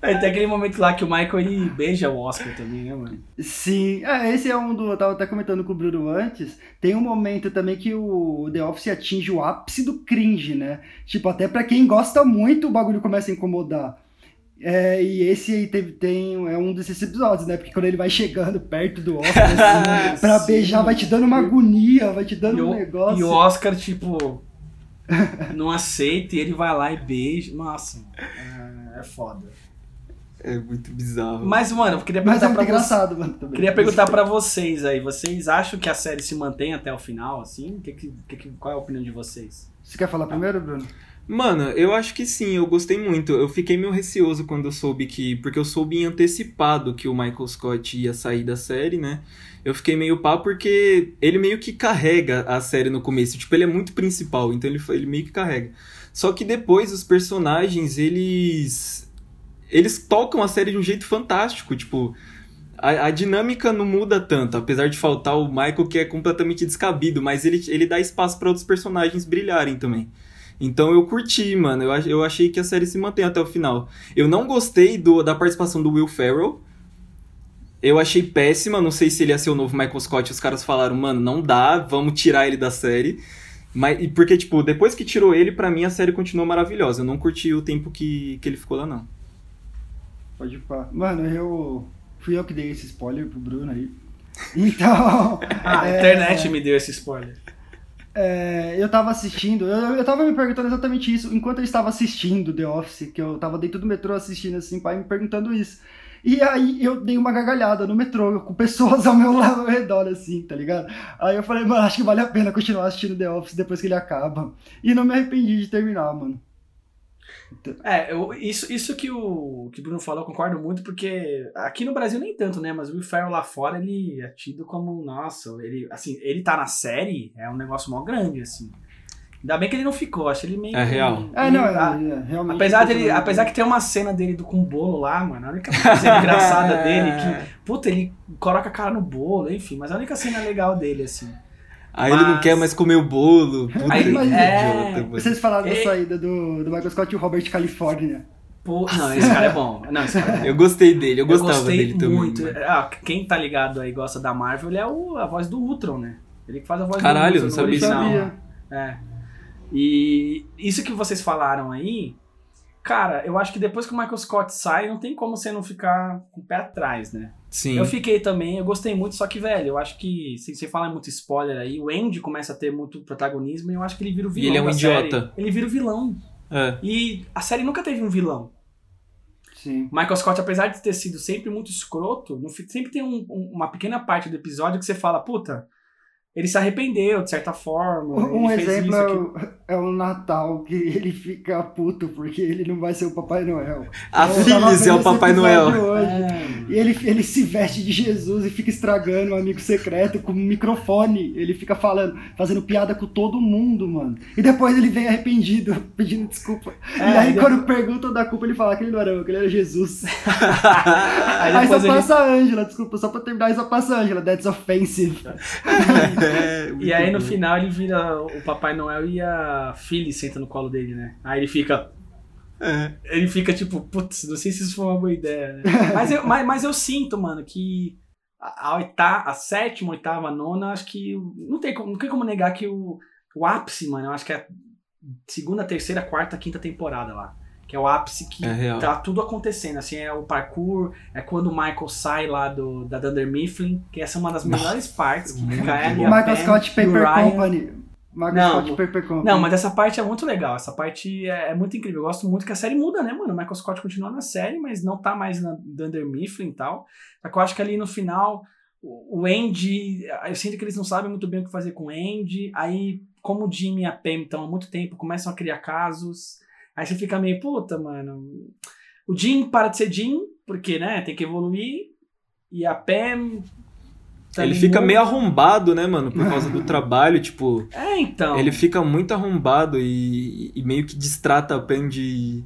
Aí tem aquele momento lá que o Michael ele beija o Oscar também, né, mano? Sim, é, esse é um do. Eu tava até comentando com o Bruno antes. Tem um momento também que o The Office atinge o ápice do cringe, né? Tipo, até pra quem gosta muito, o bagulho começa a incomodar. É, e esse aí teve, tem, é um desses episódios, né? Porque quando ele vai chegando perto do Oscar, [laughs] assim, pra Sim. beijar, vai te dando uma agonia, vai te dando E um o, negócio. e o Oscar, tipo, [laughs] não aceita e ele vai lá e beija. Nossa, é, é foda. É muito bizarro. Mas, mano, eu queria Mas é perguntar muito pra vocês. engraçado, mano. Também. Queria perguntar pra vocês aí, vocês acham que a série se mantém até o final, assim? Que que, que que- qual é a opinião de vocês? Você quer falar primeiro, Bruno? Mano, eu acho que sim, eu gostei muito. Eu fiquei meio receoso quando eu soube que. Porque eu soube em antecipado que o Michael Scott ia sair da série, né? Eu fiquei meio pá porque ele meio que carrega a série no começo. Tipo, ele é muito principal, então ele, ele meio que carrega. Só que depois os personagens, eles. Eles tocam a série de um jeito fantástico. Tipo, a, a dinâmica não muda tanto, apesar de faltar o Michael que é completamente descabido, mas ele, ele dá espaço para outros personagens brilharem também. Então eu curti, mano. Eu, eu achei que a série se mantém até o final. Eu não gostei do, da participação do Will Ferrell. Eu achei péssima. Não sei se ele ia ser o novo Michael Scott. Os caras falaram, mano, não dá, vamos tirar ele da série. Mas, e porque, tipo, depois que tirou ele, pra mim a série continuou maravilhosa. Eu não curti o tempo que, que ele ficou lá, não. Pode pá. Mano, eu. Fui eu que dei esse spoiler pro Bruno aí. Então. [laughs] Ah, a é, internet me deu esse spoiler. É, eu tava assistindo, eu, eu tava me perguntando exatamente isso, enquanto eu estava assistindo The Office, que eu tava dentro do metrô assistindo assim, pai me perguntando isso. E aí eu dei uma gargalhada no metrô, com pessoas ao meu lado, ao redor, assim, tá ligado? Aí eu falei, mano, acho que vale a pena continuar assistindo The Office depois que ele acaba. E não me arrependi de terminar, mano. É, eu- isso, isso que o que o Bruno falou, eu concordo muito, porque aqui no Brasil nem tanto, né? Mas o Will Ferrell lá fora, ele é tido como, nossa, ele, assim, ele tá na série, é um negócio mó grande, assim. Ainda bem que ele não ficou, acho ele meio... É real. É, não, é, Ah, é, realmente. Apesar, dele, apesar que tem uma cena dele do, com o bolo lá, mano, a única cena engraçada [laughs] dele, que, puta, ele coloca a cara no bolo, enfim, mas a única cena legal dele, assim. Aí ele não Mas- quer mais comer o bolo. Puta Aí- é, idiota. Vocês falaram da É. saída do, do Michael Scott e o Robert California. Pô, não, esse cara é bom. Não, esse cara é bom. Eu gostei dele, eu Eu gostava gostei dele também. muito. mano. Ah, quem tá ligado aí e gosta da Marvel, ele é o, a voz do Ultron, né? Ele que faz a voz Caralho, do eu Ultron não no sabia disso, É. E isso que vocês falaram aí, cara, eu acho que depois que o Michael Scott sai, não tem como você não ficar com o pé atrás, né? Sim. Eu fiquei também, eu gostei muito, só que, velho, eu acho que, sem você falar muito spoiler aí, o Andy começa a ter muito protagonismo e eu acho que ele vira o vilão. ele é um idiota. série. Ele vira o vilão. É. E a série nunca teve um vilão. Sim. Michael Scott, apesar de ter sido sempre muito escroto, sempre tem um- um- uma pequena parte do episódio que você fala, puta, ele se arrependeu de certa forma. Um ele fez exemplo isso, é o, é Natal, que [laughs] ele fica puto porque ele não vai ser o Papai Noel. A Phyllis é vendo o Papai Noel. hoje. É, E ele, ele se veste de Jesus e fica estragando o amigo secreto com um microfone. Ele fica falando, fazendo piada com todo mundo, mano. E depois ele vem arrependido, [laughs] pedindo desculpa. e É, aí, e quando perguntam da culpa, ele fala que ele não era eu, que ele era Jesus. [laughs] Aí Aí, só ele- passa a Ângela, desculpa, só pra terminar, aí só passa a Ângela. That's offensive. É, E aí no bom. final ele vira o Papai Noel e a Phyllis senta no colo dele, né? Aí ele fica. É. Ele fica tipo, putz, não sei se isso foi uma boa ideia, né? [laughs] mas, eu, mas, mas eu sinto, mano, que a, a, oitava, a sétima, oitava, a nona, acho que. Não tem, como- não tem como negar que o, o ápice, mano, eu acho que é a segunda, terceira, quarta, quinta temporada lá. Que é o ápice que É tá tudo acontecendo. Assim, é o parkour, é quando o Michael sai lá do, da Dunder Mifflin, que essa é uma das melhores partes. Que fica O Michael Pam Scott Paper Ryan. Company. Não, Scott Paper Company. Não, mas essa parte é muito legal. Essa parte é, é muito incrível. Eu gosto muito que a série muda, né, mano? O Michael Scott continua na série, mas não tá mais na Dunder Mifflin e tal. Só que eu acho que ali no final, o o Andy. Eu sinto que eles não sabem muito bem o que fazer com o Andy. Aí, como o Jimmy e a Pam estão há muito tempo, começam a criar casos. Aí você fica meio, puta, mano. O Jim para de ser Jim, porque, né, tem que evoluir. E a Pam. Também Ele fica meio arrombado, né, mano? Por causa do [laughs] trabalho, tipo. É, então. Ele fica muito arrombado e, e meio que distrata a Pen de.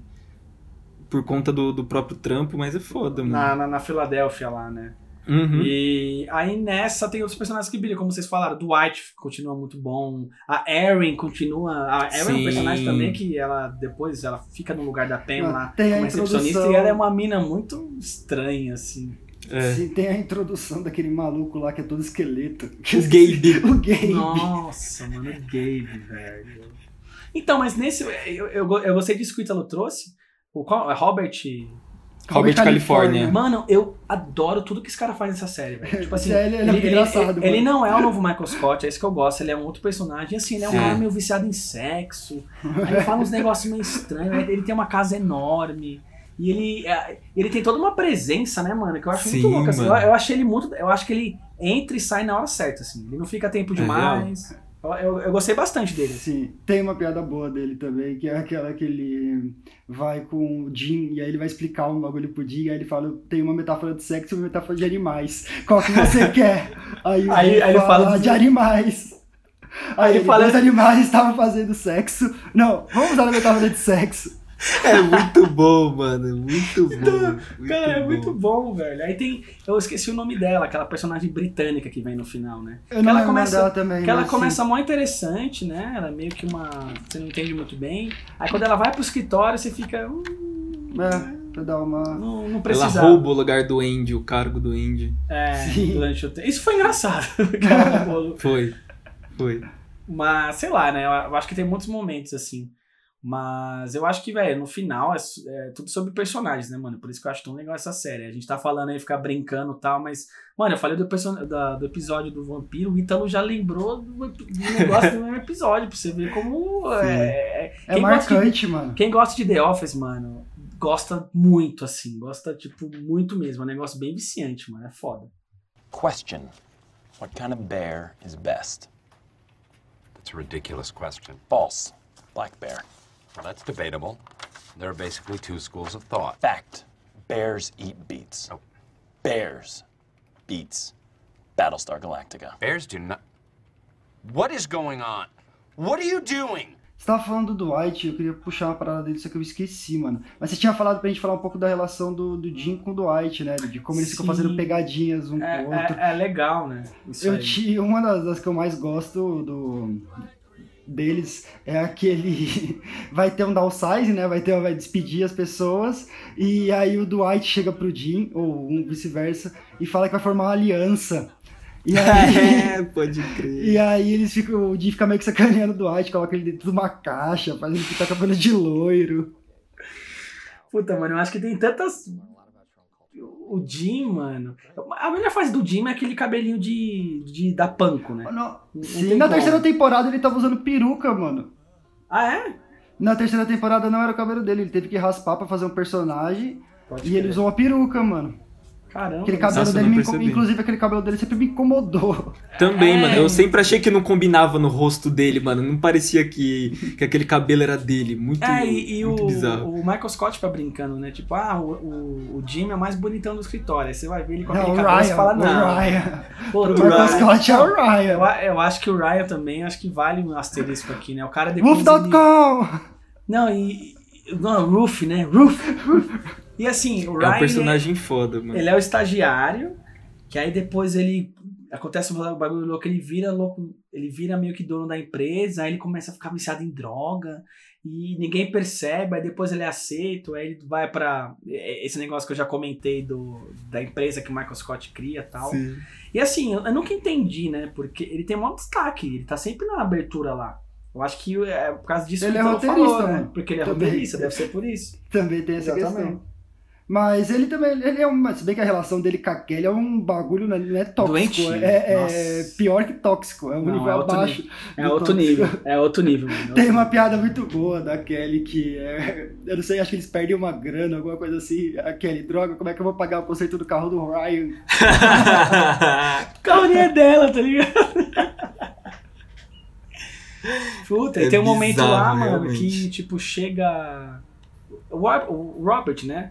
por conta do, do próprio trampo, mas é foda, mano. na, na, na Filadélfia lá, né? Uhum. E aí nessa tem outros personagens que brilham, como vocês falaram. Dwight continua muito bom. A Erin continua. A Erin é um personagem também que ela depois ela fica no lugar da Pam lá tem a como recepcionista e ela é uma mina muito estranha, assim. É. Sim, tem a introdução daquele maluco lá que é todo esqueleto. O Gabe. [laughs] o Gabe. Nossa, mano, o Gabe, velho. Então, mas nesse. Eu, eu, eu gostei disso que o Italo trouxe. O qual, é Robert. Robert California. Mano, eu adoro tudo que esse cara faz nessa série, velho. Tipo assim, [laughs] ele- ele é muito engraçado, ele, ele não é o novo Michael Scott, é isso que eu gosto. Ele é um outro personagem. Assim, ele é um cara meio viciado em sexo. Aí ele fala uns [laughs] negócios meio estranhos. Ele tem uma casa enorme. E ele, é, ele tem toda uma presença, né, mano? Que eu acho muito Sim, louco. Assim. Eu, eu achei ele muito. Eu acho que ele entra e sai na hora certa, assim. Ele não fica tempo É demais. Eu, eu, eu gostei bastante dele. Sim, tem uma piada boa dele também, que é aquela que ele vai com o Jim e aí ele vai explicar um bagulho pro Jim, aí ele fala, tem uma metáfora de sexo e uma metáfora de animais. Qual que você [laughs] quer? Aí, o Aí- Jim aí ele fala fala de animais. Aí ele ele fala- fala... os animais estavam fazendo sexo. Não, vamos usar a metáfora de sexo. É muito bom, mano. Muito bom. muito Cara, é bom. muito bom, velho. Aí tem. Eu esqueci o nome dela, aquela personagem britânica que vem no final, né? Eu que não ela começa, dela também. que ela mas, começa mó interessante, né? Ela é meio que uma. Você não entende muito bem. Aí quando ela vai pro escritório, você fica. Hum, Sim, é, pra dar uma... não, não Ela precisa. rouba o lugar do Andy, o cargo do Andy. É, Sim. durante o tempo. Isso foi engraçado. [laughs] ela. Foi. Foi. Mas, sei lá, né? Eu acho que tem muitos momentos assim. Mas eu acho que, velho, no final é, é tudo sobre personagens, né, mano? Por isso que eu acho tão legal essa série. A gente tá falando aí, ficar brincando e tal, mas, mano, eu falei do, da- do episódio do vampiro, o Ítalo já lembrou do, do negócio do mesmo episódio, pra você ver como. É, é- É quem, gosta de, marcante, mano. quem gosta de The Office, mano, gosta muito, assim. Gosta, tipo, muito mesmo. É um negócio bem viciante, mano. É foda. Question What kind of bear is best? That's a ridiculous question. False. Black bear. Well, that's debatable. There are basically two schools of thought. Fact. Bears eat beets. Oh. Bears beats Battlestar Galactica. Bears do not. What is going on? What are you doing? Você tava falando do Dwight, eu queria puxar uma parada dele, só que eu esqueci, mano. Mas você tinha falado pra gente falar um pouco da relação do, do Jim com o Dwight, né? De como eles ficam Sim. fazendo pegadinhas um É, com o outro. é, é legal, né? Isso Eu aí. tinha uma das, das que eu mais gosto do deles é aquele [laughs] vai ter um downsize, né? Vai ter vai despedir as pessoas e aí o Dwight chega pro Jim ou um vice-versa e fala que vai formar uma aliança. E [laughs] aí, É, pode crer. e aí eles ficam, o Jim fica meio que sacaneando o Dwight, coloca ele dentro de uma caixa, faz ele ficar cabelo de loiro. Puta, mano, eu acho que tem tantas. O Jim, mano. A melhor fase do Jim é aquele cabelinho de, de da panco, né? Não, Não sim, na como. terceira temporada ele tava usando peruca, mano. Ah, é? Na terceira temporada não era o cabelo dele, ele teve que raspar pra fazer um personagem. Pode E ele crer. usou uma peruca, mano. Caramba. Aquele cabelo Nossa, eu dele, não me inco- percebi. inclusive aquele cabelo dele sempre me incomodou. Também, É. mano. Eu sempre achei que não combinava no rosto dele, mano. Não parecia que, que aquele cabelo era dele. Muito, É, e, e o, bizarro. o Michael Scott fica brincando, né? Tipo, ah, o, o, o Jim é o mais bonitão do escritório. Aí você vai ver ele com Não, aquele o cabelo e Ryan, fala, o não. Ryan. Pô, O o Michael Ryan- Scott é o Eu, Ryan. a- eu acho que o Ryan também, acho que vale um asterisco aqui, né? O cara depois. ele- Wolf.com! Não, e. Não, Roof, né? Roof. [laughs] E assim, o Ryan. É um ele personagem foda, mano. Ele é o estagiário, que aí depois ele. Acontece um bagulho louco, ele vira louco, ele vira meio que dono da empresa, aí ele começa a ficar viciado em droga, e ninguém percebe, aí depois ele é aceito, aí ele vai pra. Esse negócio que eu já comentei do, da empresa que o Michael Scott cria e tal. Sim. E assim, eu, eu nunca entendi, né? Porque ele tem um maior destaque, ele tá sempre na abertura lá. Eu acho que é por causa disso Ele que é o Ítalo roteirista, falou, né? mano. Porque ele é Também. roteirista, deve ser por isso. Também tem essa Exatamente. questão. Mas ele também, ele é uma, se bem que a relação dele com a Kelly é um bagulho, não é- não é tóxico, Doentio. é, é Nossa. pior que tóxico, é um Não, nível é outro abaixo. É do outro tóxico. nível. É outro nível, mano. É Tem uma nível. piada muito boa da Kelly que é, eu não sei, acho que eles perdem uma grana, alguma coisa assim. A Kelly, droga, como é que eu vou pagar o conceito do carro do Ryan? [laughs] O carro nem é dela, tá ligado? Puta, É e tem um momento bizarro, lá, mano, realmente. que, tipo, chega. O Robert, né?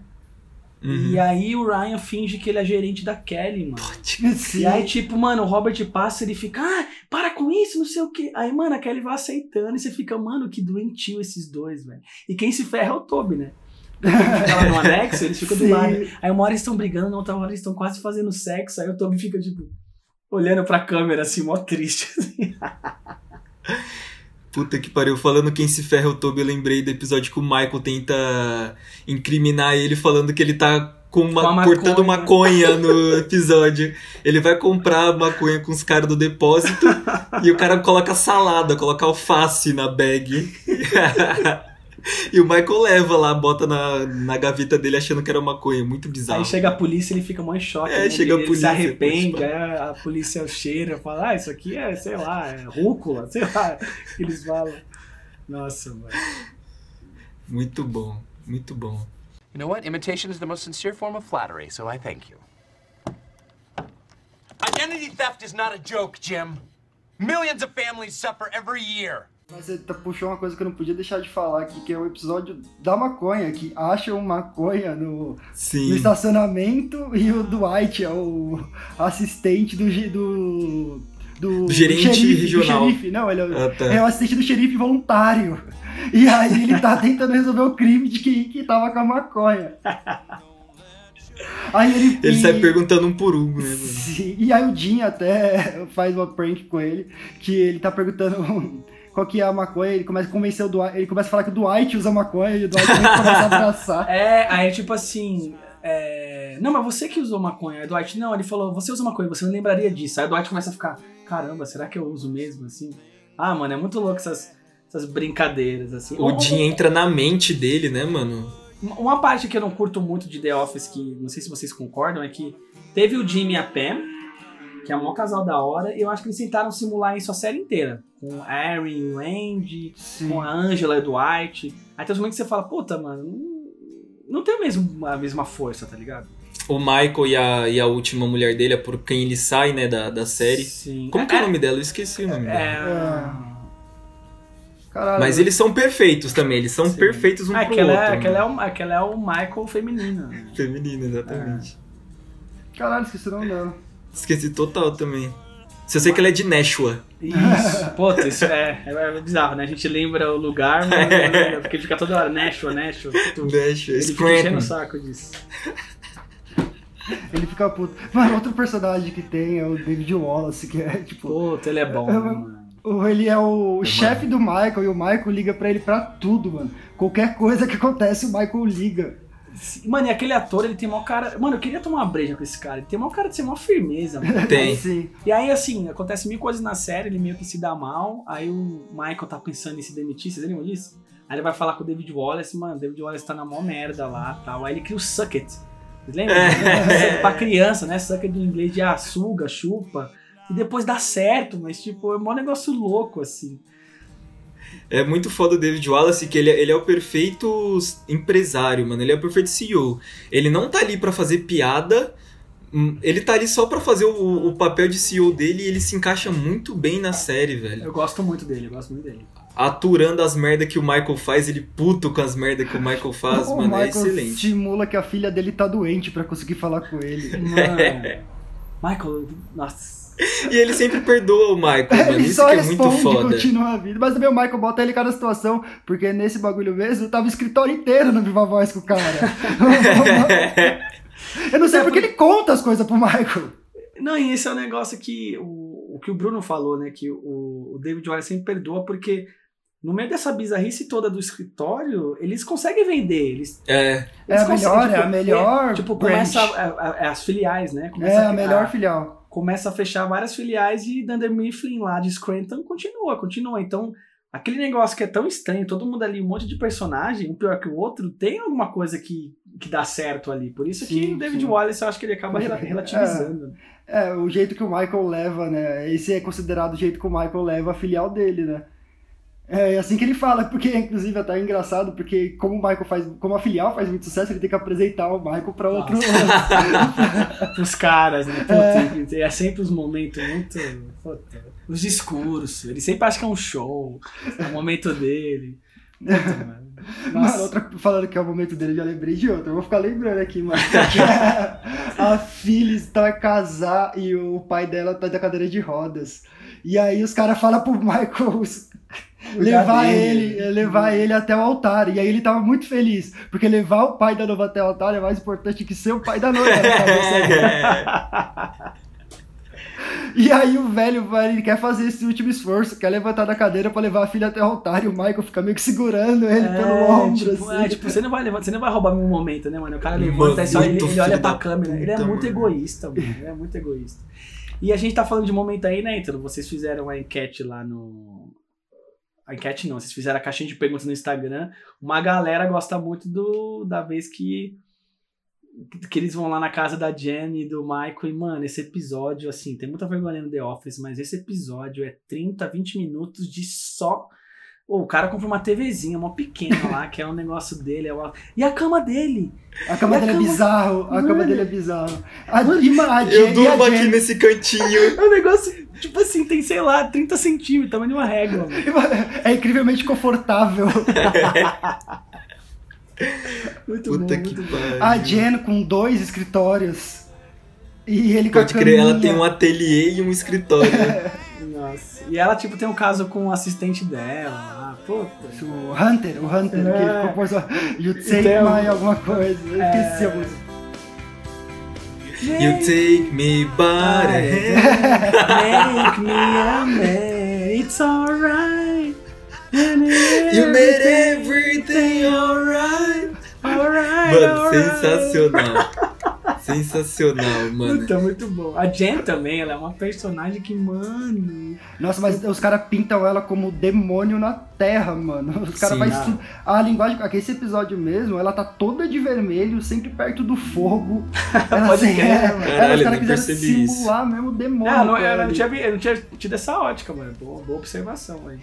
Uhum. E aí o Ryan finge que ele é gerente da Kelly, mano. Sim. E aí, tipo, mano, o Robert passa e ele fica, ah, para com isso, não sei o quê. Aí, mano, a Kelly vai aceitando e você fica, mano, que doentio esses dois, velho. E quem se ferra é o Toby, né? Porque ele fica lá no anexo, eles ficam do lado. Aí uma hora eles estão brigando, na outra hora eles estão quase fazendo sexo. Aí o Toby fica, tipo, olhando pra câmera, assim, mó triste. assim. [laughs] Puta que pariu, falando quem se ferra o Toby, eu lembrei do episódio que o Michael tenta incriminar ele falando que ele tá com uma, Com maconha. cortando maconha no episódio. Ele vai comprar maconha com os caras do depósito [laughs] e o cara coloca salada, coloca alface na bag. [laughs] e o Michael leva lá, bota na, na gaveta dele achando que era maconha. Muito bizarro. Aí chega a polícia e ele fica mó em choque. É, né? chega a ele, polícia, Ele se arrepende, aí a, a polícia cheira, fala, ah, isso aqui é, sei lá, é rúcula, [laughs] sei lá. Eles falam. Nossa, mano. Muito bom, muito bom. You know what? Imitation is the most sincere form of flattery, so I thank you. Identity theft is not a joke, Jim. Millions of families suffer every year. Mas você tá- puxou uma coisa que eu não podia deixar de falar aqui, que é o episódio da maconha, que acham maconha no, no estacionamento e o Dwight é o assistente do, do, do, Do gerente xerife, regional. Do xerife, não, ele é, o- Ah, tá. é o assistente do xerife voluntário. E aí ele tá tentando resolver o crime de quem que tava com a maconha. Aí ele, Ele e- sai perguntando um por um, né? mano? Sim, e aí o Jim até faz uma prank com ele, que ele tá perguntando qual que é a maconha, ele começa a convencer o Dwight, ele começa a falar que o Dwight usa maconha e o Dwight começa a abraçar. É, aí tipo assim. é, Não, mas você que usou maconha. Aí o Dwight, não, ele falou, você usa maconha, você não lembraria disso. Aí o Dwight começa a ficar, caramba, será que eu uso mesmo, assim? Ah, mano, é muito louco essas, essas brincadeiras, assim. O Jim entra na mente dele, né, mano? Uma parte que eu não curto muito de The Office, que não sei se vocês concordam, é que teve o Jimmy e a Pam, que é o maior casal da hora, e eu acho que eles tentaram simular isso a série inteira. Com Aaron, o Andy, Sim. com a Angela o Dwight. Aí tem uns momentos que você fala, puta, mano, não, não tem o mesmo, a mesma força, tá ligado? O Michael e a, e a última mulher dele é por quem ele sai, né, da, da série. Sim. Como que é o nome dela? Eu esqueci o nome dela. É. Caralho, Mas eles são perfeitos também, eles são Sim. perfeitos um pro aquela, outro. é, né? aquela, é o, aquela é o Michael feminino. né? [laughs] Feminino, exatamente. Caralho, esqueci o nome dela. Esqueci total também. Só sei que ela é de Nashua. Isso, [laughs] puta, isso é, é, é bizarro, né? A gente lembra o lugar, mas não lembra, porque fica toda hora Nashua, Nashua. tudo. [laughs] Nashua, Ele fica enchendo o saco disso. Ele fica puto. Mano, outro personagem que tem é o David Wallace, que é tipo. Puta, ele é bom, Eu- mano. Ele é o chefe do Michael e o Michael liga pra ele pra tudo, mano. Qualquer coisa que acontece, o Michael liga. Mano, e aquele ator, ele tem maior cara. Mano, eu queria tomar uma breja com esse cara. Ele tem maior cara de ser maior firmeza, mano. [laughs] Tem. Sim. E aí, assim, acontece mil coisas na série, ele meio que se dá mal. Aí o Michael tá pensando em se demitir, vocês lembram disso? Aí ele vai falar com o David Wallace, mano, o David Wallace tá na mó merda lá tal. Aí ele cria o Suck It. Vocês lembram? É. pra criança, né? Suck It em inglês de suga, chupa. E depois dá certo, mas tipo, é um negócio louco, assim. É muito foda o David Wallace, que ele, é- ele é o perfeito empresário, mano. Ele é o perfeito CEO. Ele não tá ali pra fazer piada, hum, ele tá ali só pra fazer o, o papel de CEO dele e ele se encaixa muito bem na série, velho. Eu gosto muito dele, eu gosto muito dele. Aturando as merdas que o Michael faz, ele puto com as merdas que o Michael faz, [laughs] o mano. Michael é excelente. simula que a filha dele tá doente pra conseguir falar com ele. [laughs] Mano. Michael, nossa. E ele sempre perdoa o Michael, mano. Ele Isso só que é muito responde e foda. continua a vida. Mas também o Michael bota ele em cada situação, porque nesse bagulho mesmo tava o escritório inteiro no Viva Voz com o cara. [laughs] Eu não sei porque ele conta as coisas pro Michael. Não, e esse é o negócio que o, o que o Bruno falou, né? Que o, o David Wallace sempre perdoa, porque no meio dessa bizarrice toda do escritório, eles conseguem vender. Eles, É, É a eles melhor, conseguem, é a melhor é, tipo, branch. começa a- a- a- as filiais, né? Começa É a a- melhor filial. Começa a fechar várias filiais e Dunder Mifflin lá de Scranton continua, continua. Então, aquele negócio que é tão estranho, todo mundo ali, um monte de personagem, um pior que o outro, tem alguma coisa que, que dá certo ali. Por isso que Sim, o David sim. Wallace, eu acho que ele acaba rela- [laughs] relativizando. É, o jeito que o Michael leva, né? Esse é considerado o jeito que o Michael leva a filial dele, né? É assim que ele fala, porque inclusive até é engraçado, porque como o Michael faz, como a filial faz muito sucesso, ele tem que apresentar o Michael pra outro. [laughs] Pros caras, né? Puta, é. sempre os momentos muito. puta, os discursos. Ele sempre acha que é um show. É o momento dele. Puta, [laughs] mano. Mano, outra, falando que é o momento dele, já lembrei de outra. Eu vou ficar lembrando aqui, mano. [laughs] a Phyllis tá casar e o pai dela tá da cadeira de rodas. E aí os caras falam pro Michael os- levar dele. ele, levar ele até o altar. E aí ele tava muito feliz, porque levar o pai da noiva até o altar é mais importante que ser o pai da noiva. dele. [laughs] E aí o velho vai, ele quer fazer esse último esforço, quer levantar da cadeira pra levar a filha até o altar e o Michael fica meio que segurando ele pelo É, ombro, tipo, assim. é, tipo, você não vai levantar, você não vai roubar meu momento, né, mano? O cara Mano, levanta e só ele, ele olha pra câmera. ele é puta, muito mano. egoísta, mano. Ele é muito egoísta. E a gente tá falando de momento aí, né, Ítalo? Vocês fizeram a enquete lá no. A enquete não, vocês fizeram a caixinha de perguntas no Instagram. Uma galera gosta muito do da vez que. Que eles vão lá na casa da Jenny e do Michael. E, mano, esse episódio, assim, tem muita vergonha no The Office, mas esse episódio é 30, 20 minutos de só. O cara compra uma TVzinha, uma pequena lá, que é um negócio dele. É uma... E a cama dele? A cama E a dele é cama- bizarro, a Mano. cama dele é bizarro. A, ma- a Eu a durmo aqui nesse cantinho. [laughs] É um negócio, tipo assim, tem, sei lá, 30 centímetros, tamanho de uma régua. [laughs] É incrivelmente confortável. [laughs] Muito Puta bom, que muito pariu. A Jen com dois escritórios. E ele com a Pode crer, ela tem um ateliê e um escritório. Nossa. E ela, tipo, tem um caso com o assistente dela lá. Puta. O Hunter, o Hunter, que ele É. compôs o You Take Então- My alguma coisa. Eu esqueci a música. You take me by the hand. Make me a man, it's alright. You made everything alright. Alright. Mano, alright. sensacional. Sensacional, [laughs] mano. Puta, muito bom. A Jen também, ela é uma personagem que, mano. Nossa, mas os caras pintam ela como demônio na terra, mano. Os caras fazem Ah. tudo. A linguagem, aqui esse episódio mesmo, ela tá toda de vermelho, sempre perto do fogo. [laughs] Ela, Pode assim, é, mano. ela- Caralho, os caras quiseram percebi isso. simular mesmo o demônio. Ah, não, eu, ela não tinha, eu não tinha tido essa ótica, mano. Boa, boa observação aí.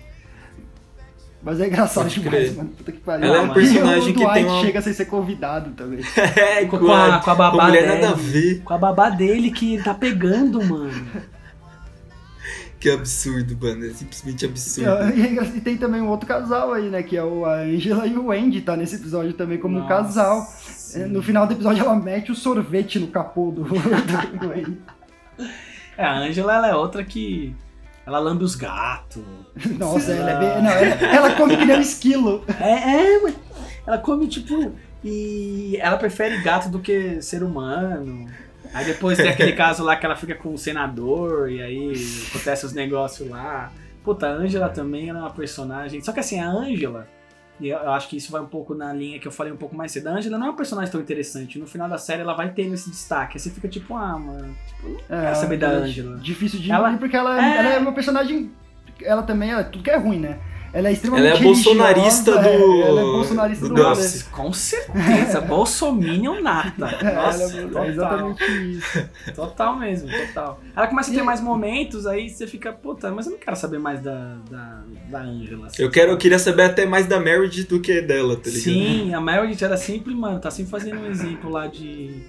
Mas é engraçado Pode demais, crer. mano. Puta que pariu. Ela é um Não, personagem e o que tem uma... chega sem ser convidado também. [laughs] É, Com a- com a babá mulher dela. nada a ver. Com a babá dele que ele tá pegando, mano. Que absurdo, mano. É simplesmente absurdo. E, é e tem também um outro casal aí, né? Que é o, a Angela e o Andy, tá nesse episódio também como um Nossa, casal. sim. É, No final do episódio ela mete o sorvete no capô do, [laughs] do, do Andy. É, a Angela, ela é outra que. Ela lambe os gatos. [laughs] Nossa, ela é bem. Não, ela, ela come que nem um esquilo. É, é. Ela come, tipo. E ela prefere gato do que ser humano. Aí depois tem aquele caso lá que ela fica com o senador e aí acontece os negócios lá. Puta, a Angela também ela é uma personagem. Só que assim, a Angela, e eu acho que isso vai um pouco na linha que eu falei um pouco mais cedo. A Angela não é uma personagem tão interessante. No final da série ela vai ter esse destaque. Aí você fica tipo, ah, mano. É, Quero saber da ela é Angela. Difícil de Ela- porque ela, É. ela é uma personagem. Ela também é tudo que é ruim, né? Ela é extremamente Ela é a bolsonarista religiosa, do- é, ela é bolsonarista do do. Office. Com certeza, [laughs] Bolsominion nata. [laughs] É, Nossa, ela é, total. é exatamente isso. [laughs] Total mesmo, total. Ela começa a ter mais momentos, aí você fica, puta, mas eu não quero saber mais da, da, da Angela. assim. Eu, quero, eu queria saber até mais da Meredith do que dela, tá ligado? Sim, a Meredith era sempre, mano, tá sempre fazendo um exemplo lá de,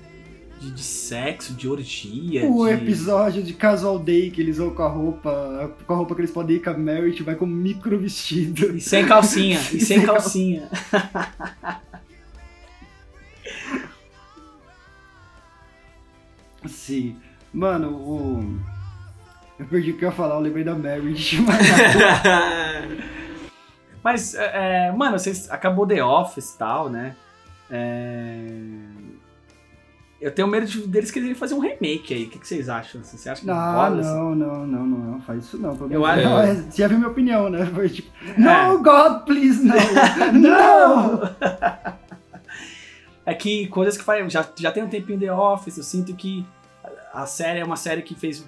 de, de sexo, de orgia. O de... episódio de Casual Day que eles vão com a roupa, com a roupa que eles podem ir com a Merit, vai com micro vestido. E sem calcinha, [laughs] e sem sem calcinha. [laughs] Sim. Mano, o. Eu perdi o que eu ia falar, eu lembrei da Merit, [laughs] mas. Mas, é, é, mano, vocês acabou The Office e tal, né? É, Eu tenho medo de, deles quererem fazer um remake aí. O que, que vocês acham? assim? Você acha que Ah, rola, assim? não, não, não, não, não, faz isso não. Eu acho- Não, é, Você já viu minha opinião, né? Foi tipo, É. no, God, please, no! não! [laughs] [laughs] É que coisas que faz. Já, já tem um tempinho The Office, eu sinto que a série é uma série que fez.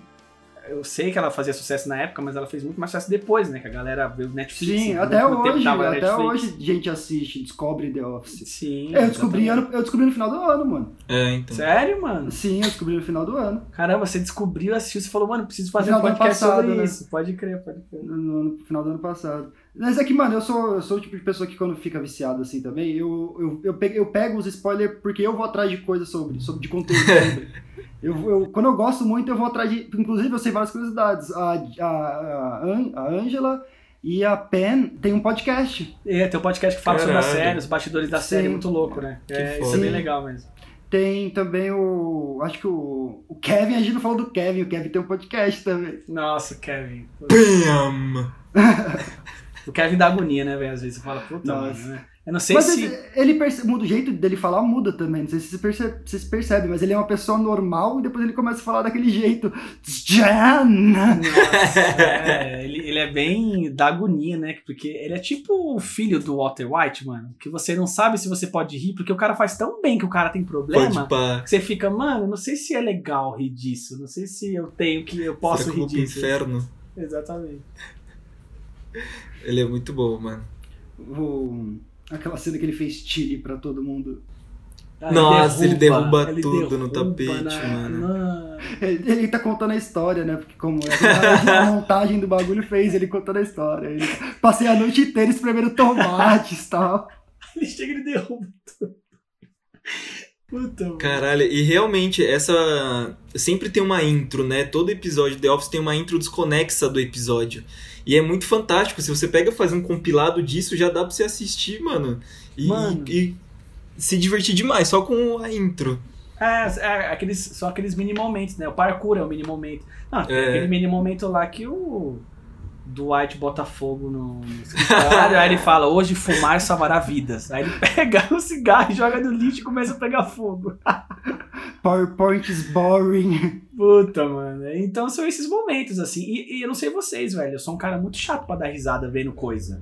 Eu sei que ela fazia sucesso na época, mas ela fez muito mais sucesso depois, né? Que a galera veio Netflix. Sim, até hoje, até Netflix. hoje gente assiste, descobre The Office. Sim. É, eu descobri, ano, eu descobri no final do ano, mano. É, então. Sério, mano? Sim, eu descobri no final do ano. Caramba, você descobriu, assistiu, você falou, mano, preciso fazer No um podcast passado, sobre né? isso. Pode crer, pode crer. No- no final do ano passado. Mas é que, mano, eu sou, eu sou o tipo de pessoa que quando fica viciado assim também, eu, eu, eu, pego, eu pego os spoilers porque eu vou atrás de coisas sobre, sobre de conteúdo [laughs] sobre. Eu, eu, quando eu gosto muito, eu vou atrás de. Inclusive, eu sei várias curiosidades. A, a, a, a Angela e a Pen tem um podcast. É, tem um podcast que fala sobre a série, os bastidores da série, Sim. muito louco, né? É, isso é bem legal mesmo. Tem também o. Acho que o. O Kevin, a gente não falou do Kevin, o Kevin tem um podcast também. Nossa, Kevin. Bam! [laughs] O Kevin dá agonia, né, velho? Às vezes você fala, puta, mano, né? Eu não sei Mas se. ele, muda, o jeito dele falar muda também. Não sei se você percebe, vocês percebem, mas ele é uma pessoa normal e depois ele começa a falar daquele jeito. Jan! Nossa, [laughs] é, ele, ele é bem da agonia, né? Porque ele é tipo o filho do Walter White, mano. Que você não sabe se você pode rir, porque o cara faz tão bem que o cara tem problema. Que você fica, mano, não sei se é legal rir disso. Não sei se eu tenho que. Eu posso Será rir disso. inferno? Exatamente. Ele é muito bom, mano. O- aquela cena que ele fez tire pra todo mundo. Ah, Nossa, ele derruba ele tudo no derruba tapete, na- mano. na- Ele, ele tá contando a história, né? Porque como é, [laughs] a montagem do bagulho fez, ele contando a história. Ele, passei a noite inteira espremendo tomates e tal. [laughs] Ele chega e derruba tudo. Puta, mano. Caralho, e realmente, essa. Sempre tem uma intro, né? Todo episódio de The Office tem uma intro desconexa do episódio. E é muito fantástico. Se você pega e faz um compilado disso, já dá pra você assistir, mano. E, Mano. e se divertir demais, só com a intro. É, é, aqueles, só aqueles mini momentos, né? O parkour é o mini momento. Não, tem É. aquele mini momento lá que o Dwight bota fogo no, no [laughs] escritório, aí ele fala, hoje fumar salvará vidas. Aí ele [laughs] pega o cigarro e joga no lixo e começa a pegar fogo. [laughs] PowerPoint is boring. Puta, mano. Então são esses momentos, assim. E, e eu não sei vocês, velho. Eu sou um cara muito chato pra dar risada vendo coisa.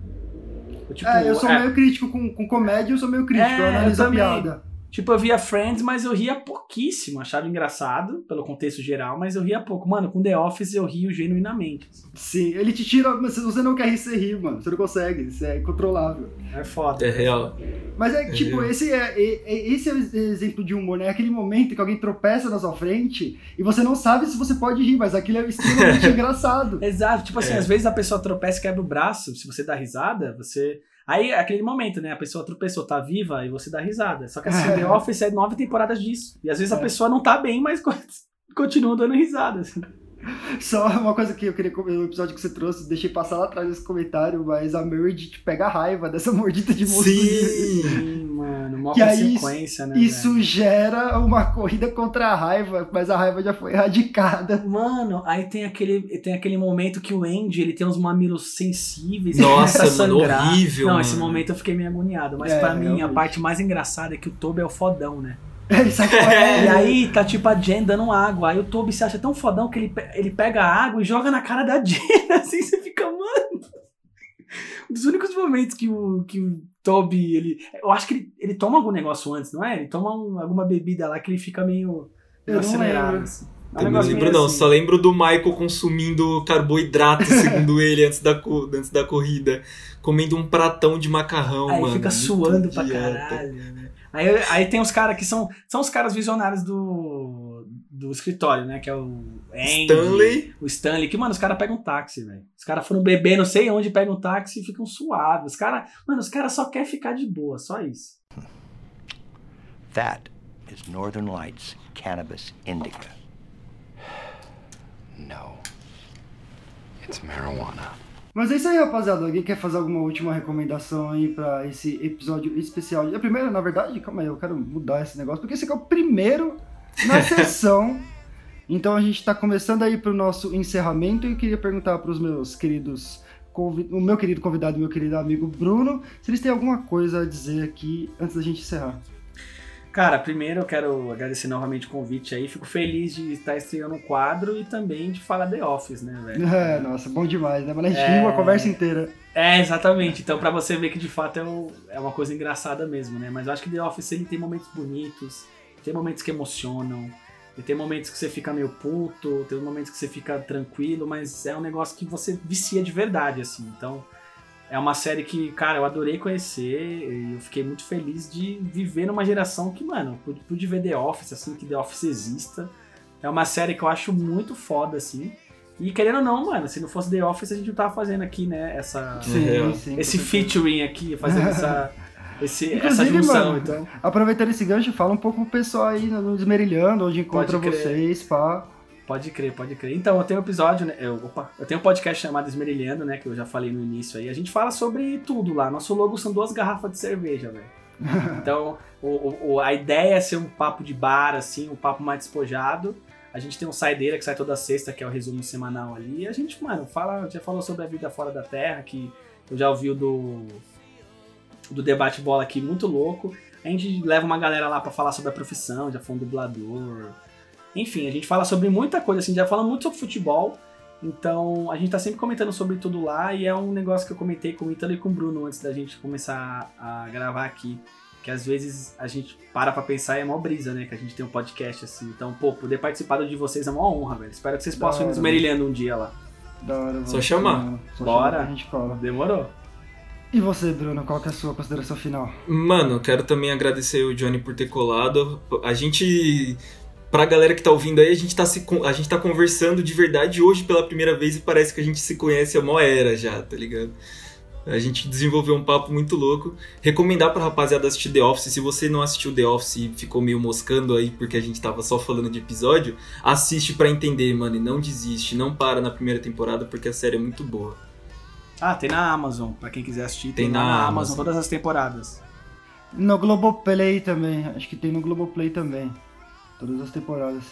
Eu, tipo, é, eu sou é, meio crítico com, com comédia, eu sou meio crítico, É, eu analiso eu a piada. Tipo, eu via Friends, mas eu ria pouquíssimo. Achava engraçado, pelo contexto geral, mas eu ria pouco. Mano, com The Office eu rio genuinamente. Sim, ele te tira, mas se você não quer rir, você ri, mano. Você não consegue, isso é incontrolável. É foda. É real. Mas é tipo, É. esse é, é- é- esse é o exemplo de humor, né? É aquele momento que alguém tropeça na sua frente e você não sabe se você pode rir, mas aquilo é extremamente [laughs] engraçado. Exato. Tipo assim, É. às vezes a pessoa tropeça e quebra o braço. Se você dá risada, você. Aí é aquele momento, né? A pessoa tropeçou, tá viva e você dá risada. Só que assim, É. The Office é nove temporadas disso. E às vezes a É. pessoa não tá bem, mas co- [laughs] continua dando risada. assim. Só uma coisa que eu queria comentar no episódio que você trouxe, deixei passar lá atrás nesse comentário, mas a Meredith pega raiva dessa mordida de moço. Sim! [laughs] Sim, mano. Uma Que aí né? Isso velho? gera uma corrida contra a raiva, mas a raiva já foi erradicada. Mano, aí tem aquele, tem aquele momento que o Andy, ele tem uns mamilos sensíveis. Nossa, mano, horrível, Não, mano. esse momento eu fiquei meio agoniado. Mas É, pra mim, a parte mais engraçada é que o Toby é o fodão, né? [laughs] Ele sai E aí tá tipo a Jen dando água. Aí o Toby se acha tão fodão que ele, pe- ele pega a água e joga na cara da Jen. [laughs] Assim você fica, mano. Um dos únicos momentos que o, que o Toby, ele. Eu acho que ele, ele toma algum negócio antes, não é? Ele toma um- alguma bebida lá que ele fica meio. Eu meio não acelerado. assim. É um Eu não lembro, não. assim. Só lembro do Michael consumindo carboidrato, [laughs] segundo ele, antes da, antes da corrida. Comendo um pratão de macarrão, Aí mano. fica suando pra idiota. caralho. né? Aí, aí tem os caras que são. São os caras visionários do. Do escritório, né? Que é o Andy, Stanley. o Stanley. Que, mano, os caras pegam um táxi, velho. Os caras foram beber, não sei onde, pegam um táxi e ficam suaves. Os caras. Mano, os caras só querem ficar de boa, só isso. That is Northern Lights cannabis indica. No. It's marijuana. Mas é isso aí, rapaziada. Alguém quer fazer alguma última recomendação aí pra esse episódio especial? A primeira, na verdade, calma aí, eu quero mudar esse negócio, porque esse aqui é o primeiro na sessão. Então a gente tá começando aí pro nosso encerramento e eu queria perguntar pros meus queridos. O meu querido convidado e meu querido amigo Bruno, se eles têm alguma coisa a dizer aqui antes da gente encerrar. Cara, primeiro eu quero agradecer novamente o convite aí. Fico feliz de estar estreando um quadro e também de falar The Office, né, velho? [laughs] É, nossa, bom demais, né? Mas a gente É. riu a conversa inteira. É, exatamente. Então, pra você ver que de fato é, o- é uma coisa engraçada mesmo, né? Mas eu acho que The Office ele tem momentos bonitos, tem momentos que emocionam, E tem momentos que você fica meio puto, tem momentos que você fica tranquilo, mas é um negócio que você vicia de verdade, assim. Então, é uma série que, cara, eu adorei conhecer e eu fiquei muito feliz de viver numa geração que, mano, pude, pude ver The Office, assim, que The Office exista. É uma série que eu acho muito foda, assim. E querendo ou não, mano, se não fosse The Office, a gente não tava fazendo aqui, né, essa, Sim, sim. esse featuring aqui, fazendo essa, [laughs] esse, essa junção, mano, então. aproveitando esse gancho, fala um pouco pro pessoal aí no Esmerilhando, onde encontra vocês, pá. Pode crer, pode crer. Então, eu tenho um episódio, né? Eu, opa, eu tenho um podcast chamado Esmerilhando, né? Que eu já falei no início aí. A gente fala sobre tudo lá. Nosso logo são duas garrafas de cerveja, velho. [laughs] Então, o, o- o- a ideia é ser um papo de bar, assim, um papo mais despojado. A gente tem um Saideira que sai toda sexta, que é o resumo semanal ali. E a gente, mano, fala, já falou sobre a vida fora da Terra, que eu já ouvi o do, do debate bola aqui, muito louco. A gente leva uma galera lá pra falar sobre a profissão, já foi um dublador. Enfim, a gente fala sobre muita coisa, assim, já fala muito sobre futebol. Então, a gente tá sempre comentando sobre tudo lá e é um negócio que eu comentei com o Ítalo e com o Bruno antes da gente começar a gravar aqui. Que às vezes a gente para pra pensar e é mó brisa, né? Que a gente tem um podcast assim. Então, pô, poder participar do de vocês é uma honra, velho. Espero que vocês Da possam ir hora. esmerilhando um dia lá. Da hora, Só mano. chamar. Só Bora. chamar a gente cola. Demorou. E você, Bruno, qual é a sua consideração final? Mano, quero também agradecer o Johnny por ter colado. A gente. Pra galera que tá ouvindo aí, a gente tá, se, a gente tá conversando de verdade hoje pela primeira vez e parece que a gente se conhece há mó era já, tá ligado? A gente desenvolveu um papo muito louco. Recomendar pra rapaziada assistir The Office. Se você não assistiu The Office e ficou meio moscando aí porque a gente tava só falando de episódio, assiste pra entender, mano. E não desiste, não para na primeira temporada porque a série é muito boa. Ah, tem na Amazon, pra quem quiser assistir. Tem, Tem na na Amazon, Amazon. todas as temporadas. No Globoplay também. Acho que tem no Globoplay também. Todas as temporadas.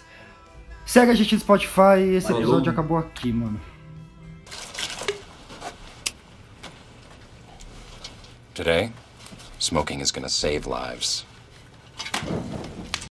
Segue a gente no Spotify e esse Valeu. episódio acabou aqui, mano. Today, smoking is gonna save lives.